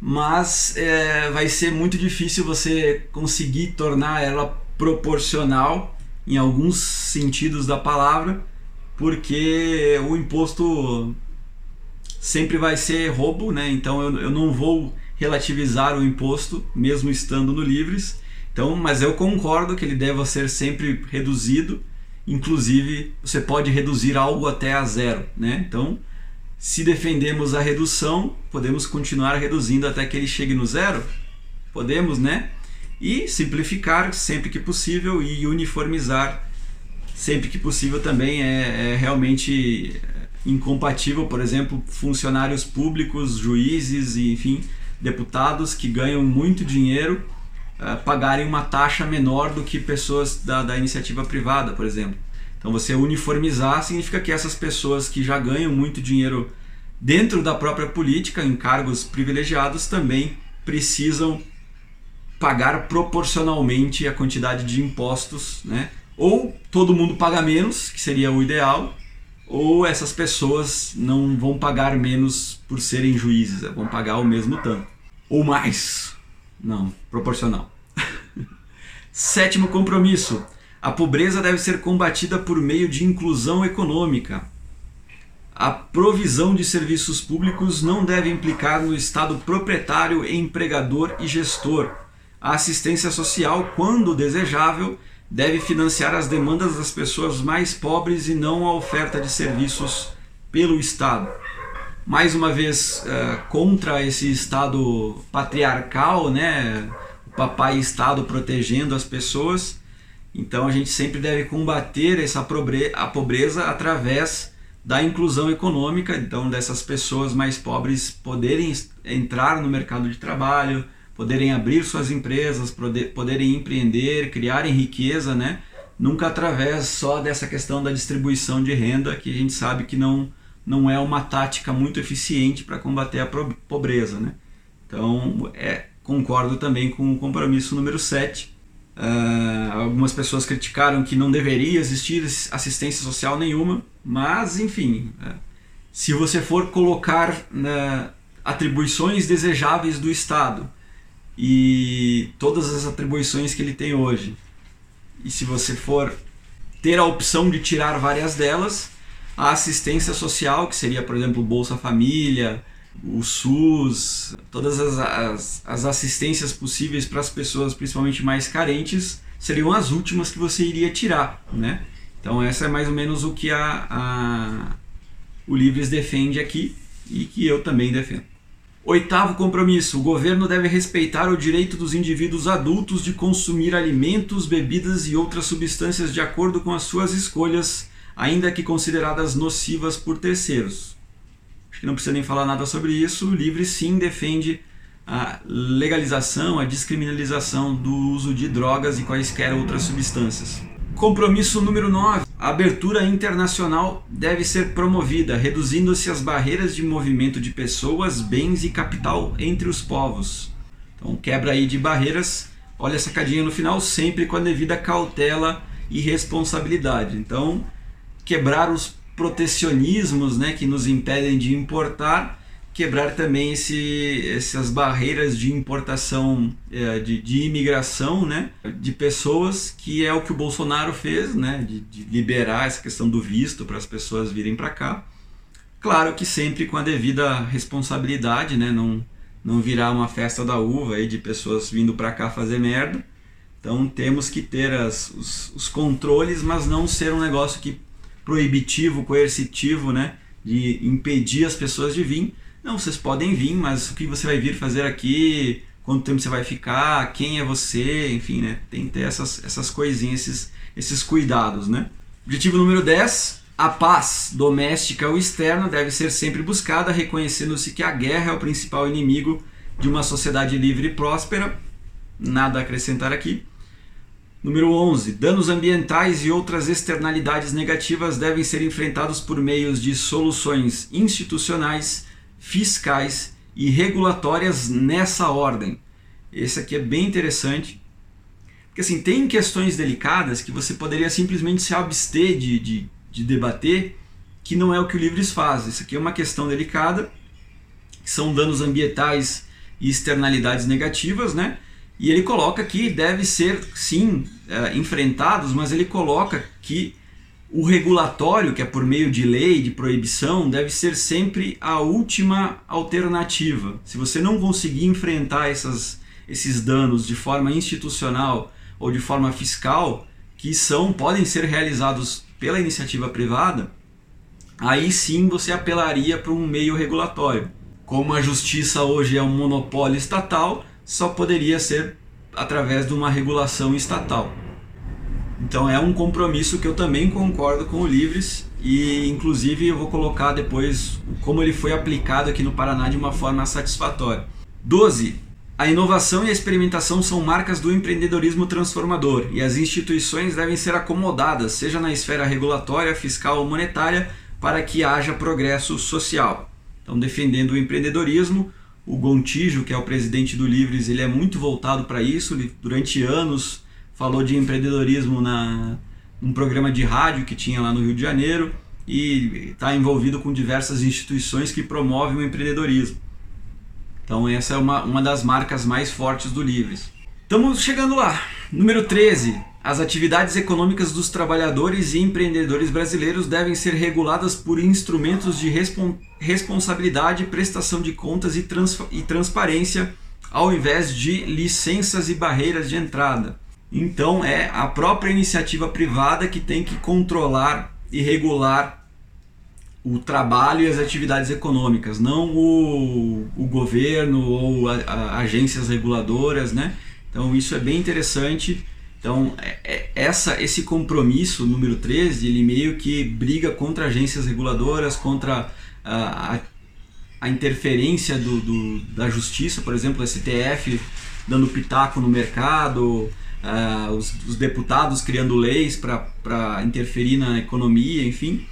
mas é, vai ser muito difícil você conseguir tornar ela proporcional em alguns sentidos da palavra, porque o imposto sempre vai ser roubo, né? Então eu, eu não vou relativizar o imposto, mesmo estando no Livres. Então, mas eu concordo que ele deva ser sempre reduzido. Inclusive, você pode reduzir algo até a zero, né? Então, se defendemos a redução, podemos continuar reduzindo até que ele chegue no zero. Podemos, né? E simplificar sempre que possível e uniformizar sempre que possível também é, é realmente incompatível, por exemplo, funcionários públicos, juízes e enfim, deputados que ganham muito dinheiro uh, pagarem uma taxa menor do que pessoas da, da iniciativa privada, por exemplo. Então você uniformizar significa que essas pessoas que já ganham muito dinheiro dentro da própria política, em cargos privilegiados, também precisam pagar proporcionalmente a quantidade de impostos, né? Ou todo mundo paga menos, que seria o ideal, ou essas pessoas não vão pagar menos por serem juízes, vão pagar o mesmo tanto ou mais. Não, proporcional. Sétimo compromisso: a pobreza deve ser combatida por meio de inclusão econômica. A provisão de serviços públicos não deve implicar no Estado proprietário, empregador e gestor. A assistência social, quando desejável, deve financiar as demandas das pessoas mais pobres e não a oferta de serviços pelo Estado mais uma vez uh, contra esse estado patriarcal, né? Papai estado protegendo as pessoas. Então a gente sempre deve combater essa a pobreza através da inclusão econômica, então dessas pessoas mais pobres poderem entrar no mercado de trabalho, poderem abrir suas empresas, poder, poderem empreender, criarem riqueza, né? Nunca através só dessa questão da distribuição de renda que a gente sabe que não não é uma tática muito eficiente para combater a pobreza. Né? Então, é, concordo também com o compromisso número 7. Uh, ah, algumas pessoas criticaram que não deveria existir assistência social nenhuma, mas, enfim, uh, se você for colocar uh, atribuições desejáveis do Estado e todas as atribuições que ele tem hoje, e se você for ter a opção de tirar várias delas, a assistência social, que seria, por exemplo, Bolsa Família, o SUS, todas as, as, as assistências possíveis para as pessoas, principalmente mais carentes, seriam as últimas que você iria tirar, né? Então essa é mais ou menos o que a, a, o Livres defende aqui e que eu também defendo. Oitavo compromisso: o governo deve respeitar o direito dos indivíduos adultos de consumir alimentos, bebidas e outras substâncias de acordo com as suas escolhas ainda que consideradas nocivas por terceiros. Não precisa nem falar nada sobre isso. O Livre sim defende a legalização, a descriminalização do uso de drogas e quaisquer outras substâncias. Compromisso número 9. A abertura internacional deve ser promovida, reduzindo-se as barreiras de movimento de pessoas, bens e capital entre os povos. Então, quebra aí de barreiras. Olha a sacadinha no final, sempre com a devida cautela e responsabilidade. Então, quebrar os protecionismos né, que nos impedem de importar, quebrar também esse, essas barreiras de importação, é, de, de imigração né, de pessoas, que é o que o Bolsonaro fez, né, de, de liberar essa questão do visto para as pessoas virem para cá. Claro que sempre com a devida responsabilidade, né, não, não virar uma festa da uva aí de pessoas vindo para cá fazer merda. Então temos que ter as, os, os controles, mas não ser um negócio que proibitivo, coercitivo, né? De impedir as pessoas de vir. Não, vocês podem vir, mas o que você vai vir fazer aqui? Quanto tempo você vai ficar? Quem é você? Enfim, né? Tem que ter essas, essas coisinhas, esses, esses cuidados, né? Objetivo número 10. A paz doméstica ou externa deve ser sempre buscada, reconhecendo-se que a guerra é o principal inimigo de uma sociedade livre e próspera. Nada a acrescentar aqui. Número 11. Danos ambientais e outras externalidades negativas devem ser enfrentados por meios de soluções institucionais, fiscais e regulatórias nessa ordem. Esse aqui é bem interessante. Porque assim, tem questões delicadas que você poderia simplesmente se abster de, de, de debater, que não é o que o Livres faz. Isso aqui é uma questão delicada, que são danos ambientais e externalidades negativas, né? E ele coloca que deve ser, sim, é, enfrentados, mas ele coloca que o regulatório, que é por meio de lei, de proibição, deve ser sempre a última alternativa. Se você não conseguir enfrentar essas, esses danos de forma institucional ou de forma fiscal, que são podem ser realizados pela iniciativa privada, aí sim você apelaria para um meio regulatório. Como a justiça hoje é um monopólio estatal, só poderia ser através de uma regulação estatal. Então é um compromisso que eu também concordo com o Livres e inclusive eu vou colocar depois como ele foi aplicado aqui no Paraná de uma forma satisfatória. 12. A inovação e a experimentação são marcas do empreendedorismo transformador e as instituições devem ser acomodadas, seja na esfera regulatória, fiscal ou monetária, para que haja progresso social. Então, defendendo o empreendedorismo, o Gontijo, que é o presidente do Livres, ele é muito voltado para isso. Ele, durante anos falou de empreendedorismo na num programa de rádio que tinha lá no Rio de Janeiro e está envolvido com diversas instituições que promovem o empreendedorismo. Então essa é uma, uma das marcas mais fortes do Livres. Estamos chegando lá. Número 13. As atividades econômicas dos trabalhadores e empreendedores brasileiros devem ser reguladas por instrumentos de respon responsabilidade, prestação de contas e, trans e transparência, ao invés de licenças e barreiras de entrada. Então é a própria iniciativa privada que tem que controlar e regular o trabalho e as atividades econômicas, não o, o governo ou a, a, agências reguladoras, né? Então isso é bem interessante. Então é, é, essa, esse compromisso número 13, ele meio que briga contra agências reguladoras, contra a, a interferência do, do, da justiça, por exemplo, o STF dando pitaco no mercado, uh, os, os deputados criando leis para interferir na economia, enfim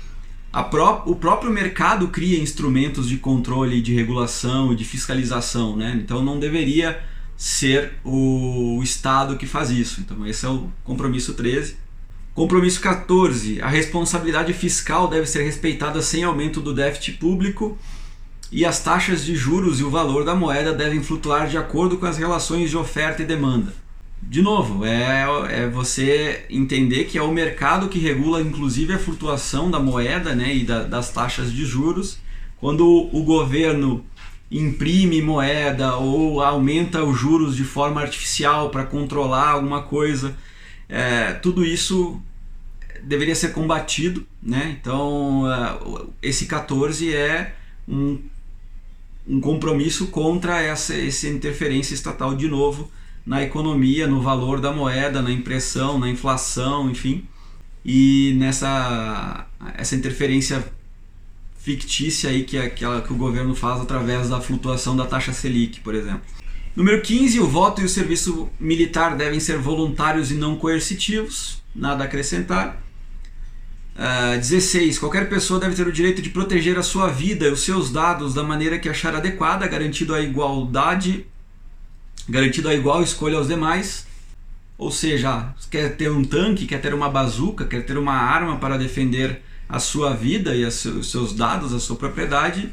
pró o próprio mercado cria instrumentos de controle, de regulação, de fiscalização, né? Então não deveria ser o, Estado que faz isso. Então esse é o compromisso 13. Compromisso 14. A responsabilidade fiscal deve ser respeitada sem aumento do déficit público e as taxas de juros e o valor da moeda devem flutuar de acordo com as relações de oferta e demanda de novo, é, é você entender que é o mercado que regula inclusive a flutuação da moeda né, e da, das taxas de juros. Quando o governo imprime moeda ou aumenta os juros de forma artificial para controlar alguma coisa, é, tudo isso deveria ser combatido. Né? Então, é, esse 14 é um, um compromisso contra essa, essa interferência estatal de novo na economia, no valor da moeda, na impressão, na inflação, enfim. E nessa essa interferência fictícia aí que, aquela que o governo faz através da flutuação da taxa Selic, por exemplo. Número 15, o voto e o serviço militar devem ser voluntários e não coercitivos, nada a acrescentar. Uh, ah, 16. Qualquer pessoa deve ter o direito de proteger a sua vida e os seus dados da maneira que achar adequada, garantido a igualdade garantido a igual escolha aos demais. Ou seja, quer ter um tanque, quer ter uma bazuca, quer ter uma arma para defender a sua vida e os seus dados, a sua propriedade,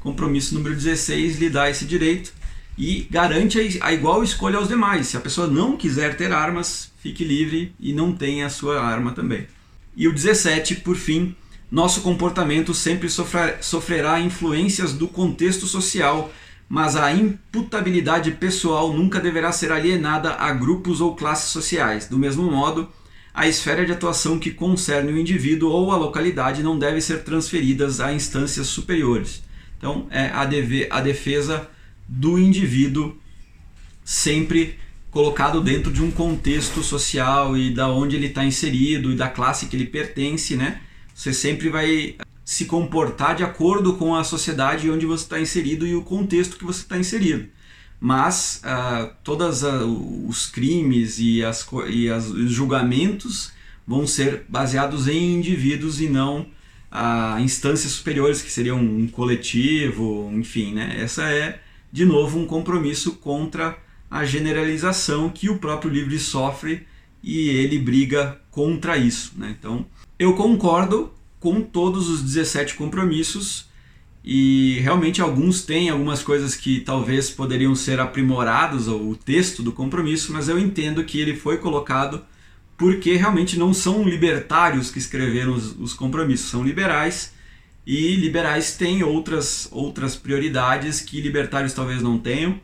compromisso número 16 lhe dá esse direito e garante a igual escolha aos demais. Se a pessoa não quiser ter armas, fique livre e não tenha a sua arma também. E o 17, por fim, nosso comportamento sempre sofrerá influências do contexto social mas a imputabilidade pessoal nunca deverá ser alienada a grupos ou classes sociais. Do mesmo modo, a esfera de atuação que concerne o indivíduo ou a localidade não deve ser transferidas a instâncias superiores. Então, é a, deve, a defesa do indivíduo sempre colocado dentro de um contexto social e da onde ele está inserido e da classe que ele pertence, né? Você sempre vai se comportar de acordo com a sociedade onde você está inserido e o contexto que você está inserido. Mas uh, todos uh, os crimes e, as, e as, os julgamentos vão ser baseados em indivíduos e não a uh, instâncias superiores, que seriam um coletivo, enfim, né? Essa é de novo, um compromisso contra a generalização que o próprio livro sofre e ele briga contra isso. Né? Então, eu concordo com todos os 17 compromissos e realmente alguns têm algumas coisas que talvez poderiam ser aprimorados o texto do compromisso, mas eu entendo que ele foi colocado porque realmente não são libertários que escreveram os, os compromissos, são liberais e liberais têm outras outras prioridades que libertários talvez não tenham.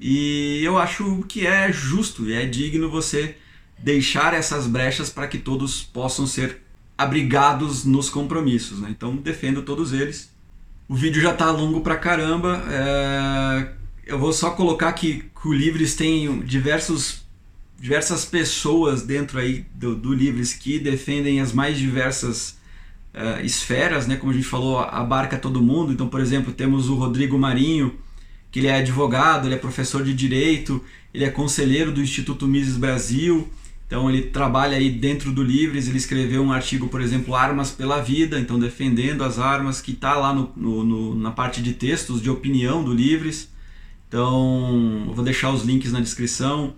E eu acho que é justo e é digno você deixar essas brechas para que todos possam ser abrigados nos compromissos. Né? Então defendo todos eles. O vídeo já está longo pra caramba. É... Eu vou só colocar que, que o Livres tem diversos, diversas pessoas dentro aí do, do Livres que defendem as mais diversas uh, esferas, né? Como a gente falou, abarca todo mundo. Então, por exemplo, temos o Rodrigo Marinho, que ele é advogado, ele é professor de direito, ele é conselheiro do Instituto Mises Brasil. Então ele trabalha aí dentro do Livres, ele escreveu um artigo, por exemplo, Armas pela Vida, então defendendo as armas, que está lá no, no, no, na parte de textos de opinião do Livres. Então eu vou deixar os links na descrição.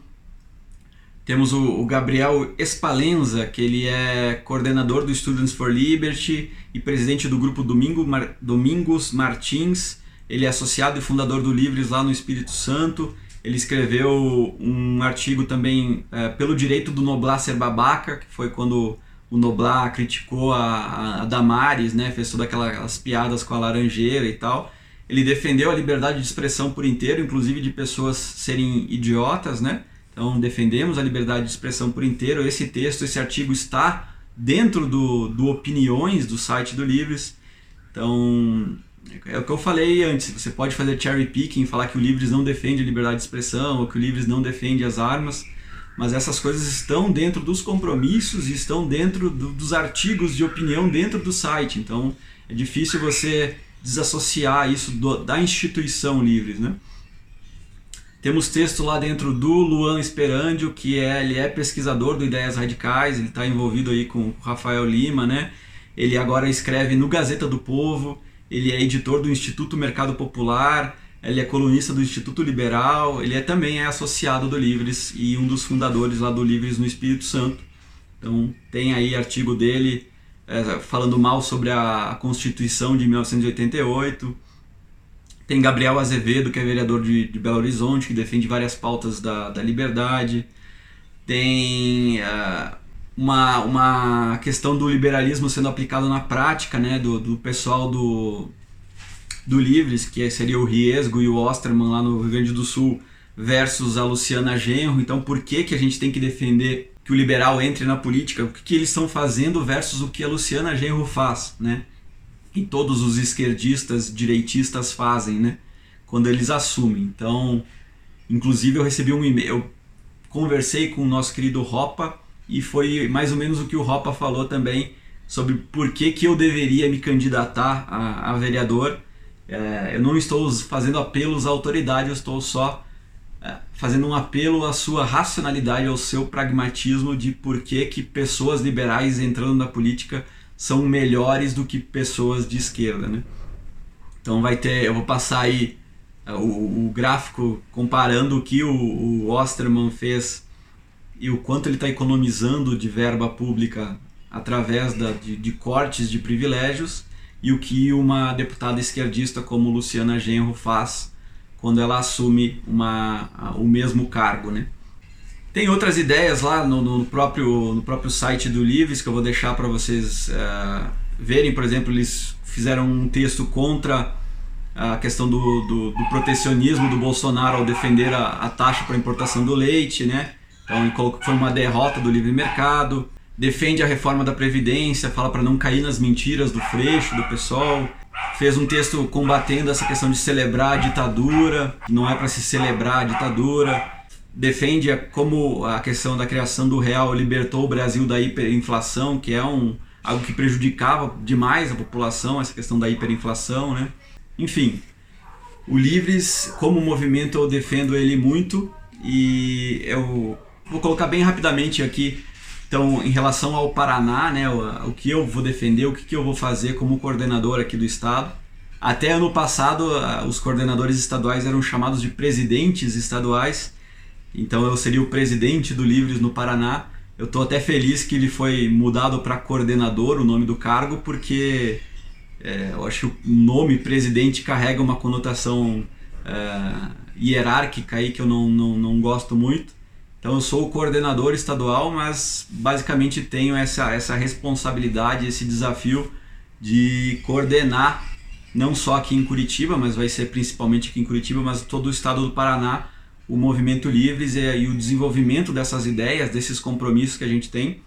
Temos o, o Gabriel Espalenza, que ele é coordenador do Students for Liberty e presidente do grupo Domingo Mar, Domingos Martins. Ele é associado e fundador do Livres lá no Espírito Santo. Ele escreveu um artigo também é, pelo direito do Noblar ser babaca, que foi quando o Noblar criticou a, a Damares, né, fez todas aquelas piadas com a laranjeira e tal. Ele defendeu a liberdade de expressão por inteiro, inclusive de pessoas serem idiotas, né? Então defendemos a liberdade de expressão por inteiro. Esse texto, esse artigo está dentro do, do opiniões do site do Livres. Então é o que eu falei antes, você pode fazer cherry picking, falar que o Livres não defende a liberdade de expressão ou que o Livres não defende as armas, mas essas coisas estão dentro dos compromissos e estão dentro do, dos artigos de opinião dentro do site, então é difícil você desassociar isso do, da instituição Livres, né? Temos texto lá dentro do Luan Esperandio, que é, ele é pesquisador do Ideias Radicais, ele está envolvido aí com o Rafael Lima, né? Ele agora escreve no Gazeta do Povo, ele é editor do Instituto Mercado Popular, ele é colunista do Instituto Liberal, ele é, também é associado do Livres e um dos fundadores lá do Livres no Espírito Santo. Então tem aí artigo dele é, falando mal sobre a Constituição de 1988. Tem Gabriel Azevedo, que é vereador de, de Belo Horizonte, que defende várias pautas da, da liberdade. Tem uh, uma, uma questão do liberalismo sendo aplicado na prática, né, do, do pessoal do, do Livres, que seria o Riesgo e o Osterman lá no Rio Grande do Sul, versus a Luciana Genro. Então, por que, que a gente tem que defender que o liberal entre na política? O que, que eles estão fazendo versus o que a Luciana Genro faz, né? E todos os esquerdistas, direitistas fazem, né? Quando eles assumem. Então, inclusive eu recebi um e-mail, eu conversei com o nosso querido Ropa, e foi mais ou menos o que o Ropa falou também sobre por que, que eu deveria me candidatar a, a vereador. É, eu não estou fazendo apelos à autoridade, eu estou só é, fazendo um apelo à sua racionalidade, ao seu pragmatismo de por que, que pessoas liberais entrando na política são melhores do que pessoas de esquerda. Né? Então vai ter, eu vou passar aí é, o, o gráfico comparando o que o, o Osterman fez e o quanto ele está economizando de verba pública através da, de, de, cortes de privilégios e o que uma deputada esquerdista como Luciana Genro faz quando ela assume uma, o mesmo cargo. Né? Tem outras ideias lá no, no, próprio, no próprio site do Livres que eu vou deixar para vocês uh, verem. Por exemplo, eles fizeram um texto contra a questão do, do, do protecionismo do Bolsonaro ao defender a, a taxa para importação do leite, né? Então ele colocou que foi uma derrota do livre mercado, defende a reforma da Previdência, fala para não cair nas mentiras do Freixo, do PSOL. Fez um texto combatendo essa questão de celebrar a ditadura, não é para se celebrar a ditadura. Defende como a questão da criação do real libertou o Brasil da hiperinflação, que é um, algo que prejudicava demais a população, essa questão da hiperinflação. Né? Enfim, o Livres, como movimento, eu defendo ele muito e eu vou colocar bem rapidamente aqui. Então, em relação ao Paraná, né, o, o que eu vou defender, o que, que eu vou fazer como coordenador aqui do estado. Até ano passado, os coordenadores estaduais eram chamados de presidentes estaduais, então eu seria o presidente do Livres no Paraná. Eu estou até feliz que ele foi mudado para coordenador, o nome do cargo, porque é, eu acho que o nome presidente carrega uma conotação é, hierárquica aí que eu não, não, não gosto muito. Então eu sou o coordenador estadual, mas basicamente tenho essa, essa responsabilidade, esse desafio de coordenar, não só aqui em Curitiba, mas vai ser principalmente aqui em Curitiba, mas todo o estado do Paraná, o movimento Livres e, e o desenvolvimento dessas ideias, desses compromissos que a gente tem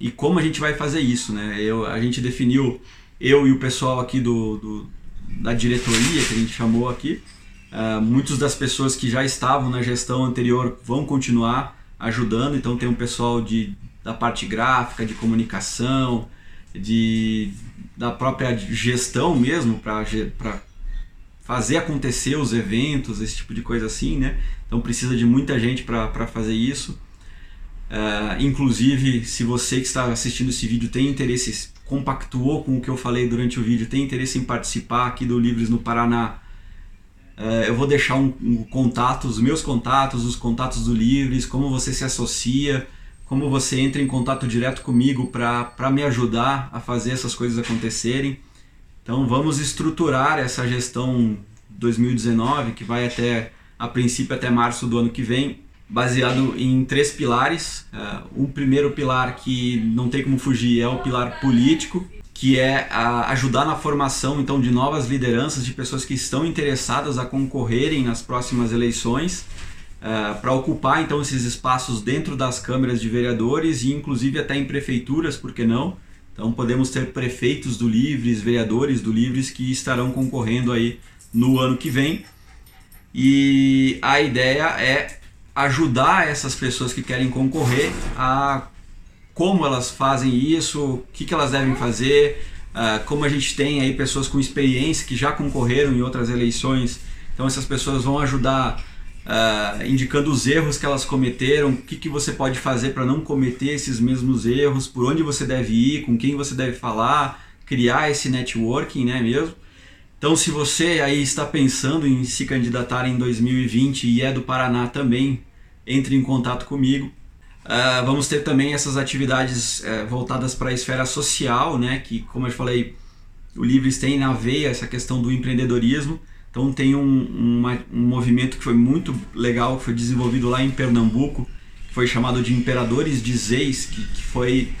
e como a gente vai fazer isso. Né? Eu, a gente definiu, eu e o pessoal aqui do, do da diretoria, que a gente chamou aqui, Uh, muitas das pessoas que já estavam na gestão anterior vão continuar ajudando, então tem um pessoal de, da parte gráfica, de comunicação, de, da própria gestão mesmo, para fazer acontecer os eventos, esse tipo de coisa assim, né? Então precisa de muita gente para fazer isso. Uh, inclusive, se você que está assistindo esse vídeo tem interesse, compactuou com o que eu falei durante o vídeo, tem interesse em participar aqui do Livres no Paraná, eu vou deixar um, um contato, os meus contatos, os contatos do Livres, como você se associa, como você entra em contato direto comigo para me ajudar a fazer essas coisas acontecerem. Então vamos estruturar essa gestão 2019, que vai até, a princípio, até março do ano que vem, baseado em três pilares. Uh, o primeiro pilar que não tem como fugir é o pilar político, que é ajudar na formação então de novas lideranças, de pessoas que estão interessadas a concorrerem nas próximas eleições, uh, para ocupar então esses espaços dentro das câmaras de vereadores e inclusive até em prefeituras, por que não? Então podemos ter prefeitos do Livres, vereadores do Livres que estarão concorrendo aí no ano que vem. E a ideia é ajudar essas pessoas que querem concorrer a como elas fazem isso, o que, que elas devem fazer, uh, como a gente tem aí pessoas com experiência que já concorreram em outras eleições, então essas pessoas vão ajudar uh, indicando os erros que elas cometeram, o que, que você pode fazer para não cometer esses mesmos erros, por onde você deve ir, com quem você deve falar, criar esse networking, né mesmo? Então, se você aí está pensando em se candidatar em 2020 e é do Paraná também, entre em contato comigo. Uh, vamos ter também essas atividades uh, voltadas para a esfera social, né? que, como eu falei, o Livres tem na veia essa questão do empreendedorismo. Então, tem um, um movimento que foi muito legal, que foi desenvolvido lá em Pernambuco, que foi chamado de Imperadores de Zeis, que, que foi.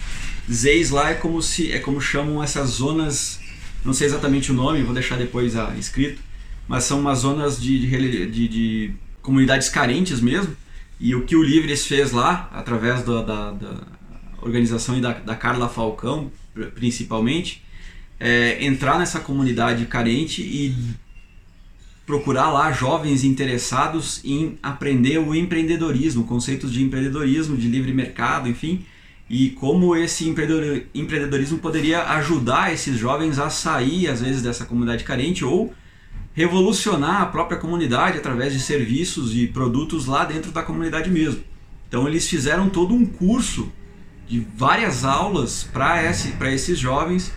Zeis lá é como se é como chamam essas zonas, não sei exatamente o nome, vou deixar depois ah, escrito, mas são umas zonas de, de, de, de comunidades carentes mesmo, e o que o Livres fez lá, através da, da, da organização e da, da, Carla Falcão, principalmente, é entrar nessa comunidade carente e procurar lá jovens interessados em aprender o empreendedorismo, conceitos de empreendedorismo, de livre mercado, enfim, e como esse empreendedorismo poderia ajudar esses jovens a sair, às vezes, dessa comunidade carente ou revolucionar a própria comunidade através de serviços e produtos lá dentro da comunidade mesmo. Então eles fizeram todo um curso de várias aulas para esse, esses jovens,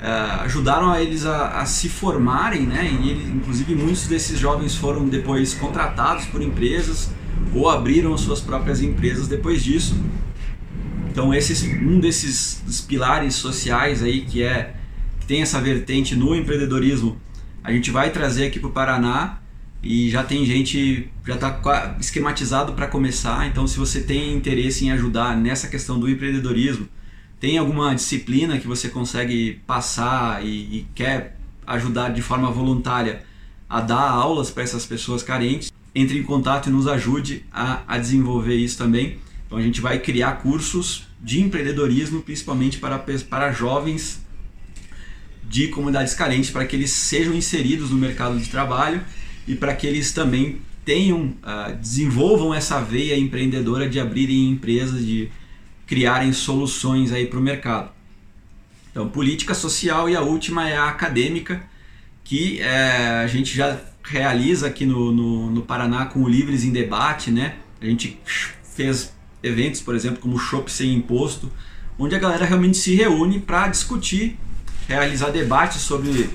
uh, ajudaram a eles a, a, se formarem, né? E inclusive muitos desses jovens foram depois contratados por empresas ou abriram suas próprias empresas depois disso. Então esse um desses pilares sociais aí que é que tem essa vertente no empreendedorismo a gente vai trazer aqui para o Paraná e já tem gente, já está esquematizado para começar. Então, se você tem interesse em ajudar nessa questão do empreendedorismo, tem alguma disciplina que você consegue passar e, e quer ajudar de forma voluntária a dar aulas para essas pessoas carentes, entre em contato e nos ajude a, a desenvolver isso também. Então, a gente vai criar cursos de empreendedorismo, principalmente para, para jovens de comunidades carentes para que eles sejam inseridos no mercado de trabalho e para que eles também tenham, uh, desenvolvam essa veia empreendedora de abrirem empresas, de criarem soluções aí para o mercado. Então, política social e a última é a acadêmica, que é, a gente já realiza aqui no, no, no, Paraná com o Livres em Debate, né? A gente fez eventos, por exemplo, como o Shop Sem Imposto, onde a galera realmente se reúne para discutir realizar debates sobre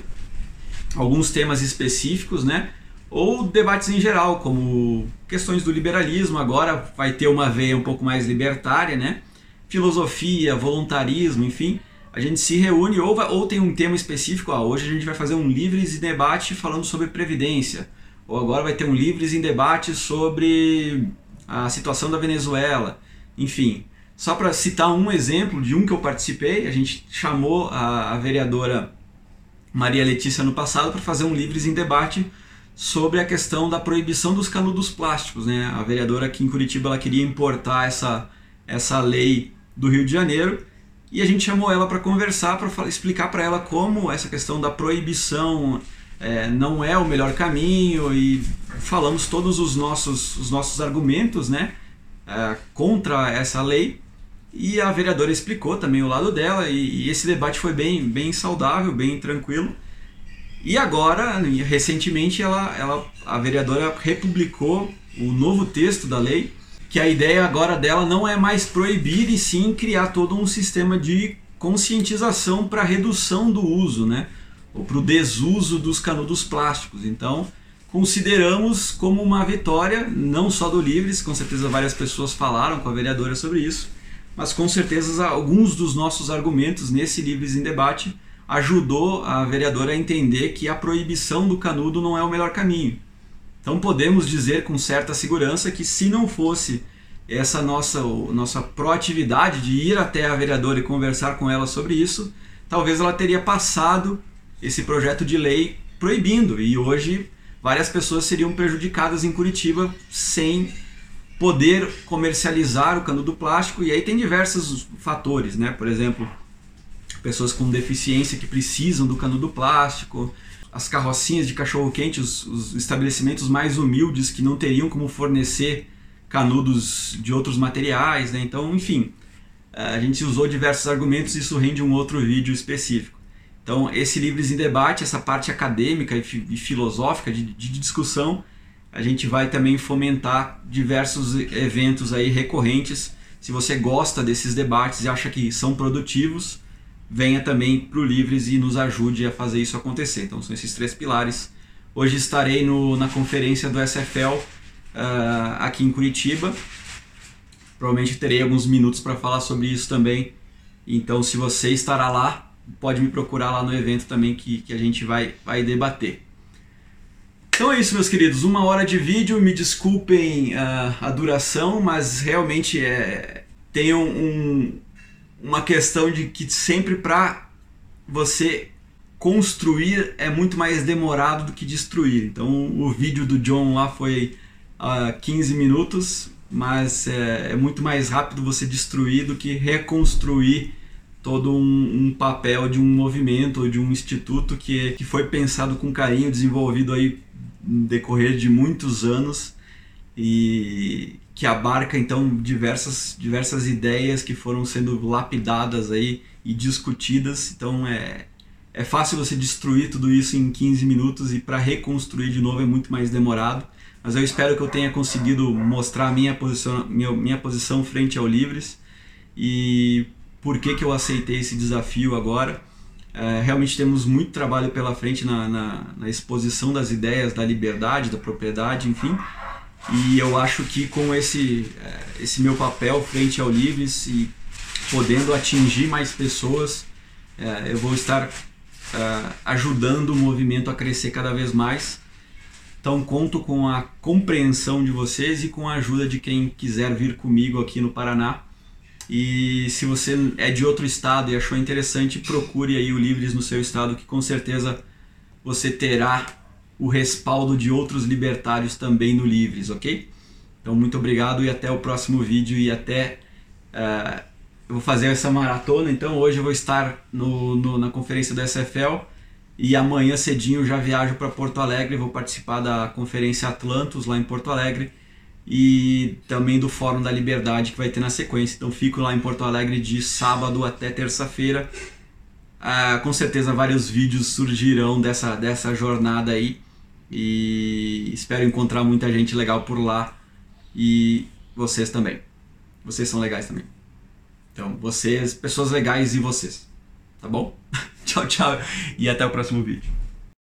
alguns temas específicos, né? Ou debates em geral, como questões do liberalismo, agora vai ter uma veia um pouco mais libertária, né? Filosofia, voluntarismo, enfim. A gente se reúne ou, vai, ou tem um tema específico, ah, hoje a gente vai fazer um Livres em Debate falando sobre Previdência. Ou agora vai ter um Livres em Debate sobre a situação da Venezuela. Enfim, só para citar um exemplo de um que eu participei, a gente chamou a, a vereadora Maria Letícia no passado para fazer um Livres em Debate sobre a questão da proibição dos canudos plásticos. Né? A vereadora aqui em Curitiba ela queria importar essa, essa lei do Rio de Janeiro e a gente chamou ela para conversar, para explicar para ela como essa questão da proibição é, não é o melhor caminho e falamos todos os nossos, os nossos argumentos né, é, contra essa lei e a vereadora explicou também o lado dela e, e esse debate foi bem, bem saudável, bem tranquilo. E agora, recentemente, ela, ela, a vereadora republicou o novo texto da lei, que a ideia agora dela não é mais proibir e sim criar todo um sistema de conscientização para redução do uso, né? Ou para o desuso dos canudos plásticos. Então, consideramos como uma vitória, não só do Livres, com certeza várias pessoas falaram com a vereadora sobre isso, mas com certeza alguns dos nossos argumentos nesse Livres em Debate ajudou a vereadora a entender que a proibição do canudo não é o melhor caminho. Então podemos dizer com certa segurança que se não fosse essa nossa, nossa proatividade de ir até a vereadora e conversar com ela sobre isso, talvez ela teria passado esse projeto de lei proibindo e hoje várias pessoas seriam prejudicadas em Curitiba sem poder comercializar o canudo plástico e aí tem diversos fatores, né? Por exemplo, pessoas com deficiência que precisam do canudo plástico, as carrocinhas de cachorro quente, os, os estabelecimentos mais humildes que não teriam como fornecer canudos de outros materiais, né? Então, enfim, a gente usou diversos argumentos e isso rende um outro vídeo específico. Então, esse Livres em Debate, essa parte acadêmica e, filosófica de, de discussão, a gente vai também fomentar diversos eventos aí recorrentes. Se você gosta desses debates e acha que são produtivos, venha também para o Livres e nos ajude a fazer isso acontecer. Então são esses três pilares. Hoje estarei no, na conferência do SFL uh, ah, aqui em Curitiba. Provavelmente terei alguns minutos para falar sobre isso também. Então se você estará lá, pode me procurar lá no evento também que, que a gente vai, vai debater. Então é isso, meus queridos. Uma hora de vídeo. Me desculpem uh, a duração, mas realmente é, tem um, uma questão de que sempre para você construir é muito mais demorado do que destruir. Então o vídeo do John lá foi uh, ah, 15 minutos, mas é, é, muito mais rápido você destruir do que reconstruir todo um, um papel de um movimento de um instituto que, que foi pensado com carinho, desenvolvido aí no decorrer de muitos anos e que abarca então diversas, diversas ideias que foram sendo lapidadas aí e discutidas. Então é, é fácil você destruir tudo isso em 15 minutos e para reconstruir de novo é muito mais demorado. Mas eu espero que eu tenha conseguido mostrar minha posição, minha, minha posição frente ao Livres e por que, que eu aceitei esse desafio agora. É, realmente temos muito trabalho pela frente na, na, na, exposição das ideias da liberdade, da propriedade, enfim. E eu acho que com esse, é, esse meu papel frente ao Livres e podendo atingir mais pessoas, é, eu vou estar é, ajudando o movimento a crescer cada vez mais. Então conto com a compreensão de vocês e com a ajuda de quem quiser vir comigo aqui no Paraná e se você é de outro estado e achou interessante, procure aí o Livres no seu estado, que com certeza você terá o respaldo de outros libertários também no Livres, ok? Então, muito obrigado e até o próximo vídeo e até... Uh, eu vou fazer essa maratona, então hoje eu vou estar no, no, na conferência do SFL e amanhã cedinho já viajo para Porto Alegre, vou participar da conferência Atlantos lá em Porto Alegre e também do Fórum da Liberdade que vai ter na sequência. Então fico lá em Porto Alegre de sábado até terça-feira. Ah, com certeza vários vídeos surgirão dessa, dessa jornada aí e espero encontrar muita gente legal por lá e vocês também. Vocês são legais também. Então, vocês, pessoas legais e vocês. Tá bom? tchau, tchau e até o próximo vídeo.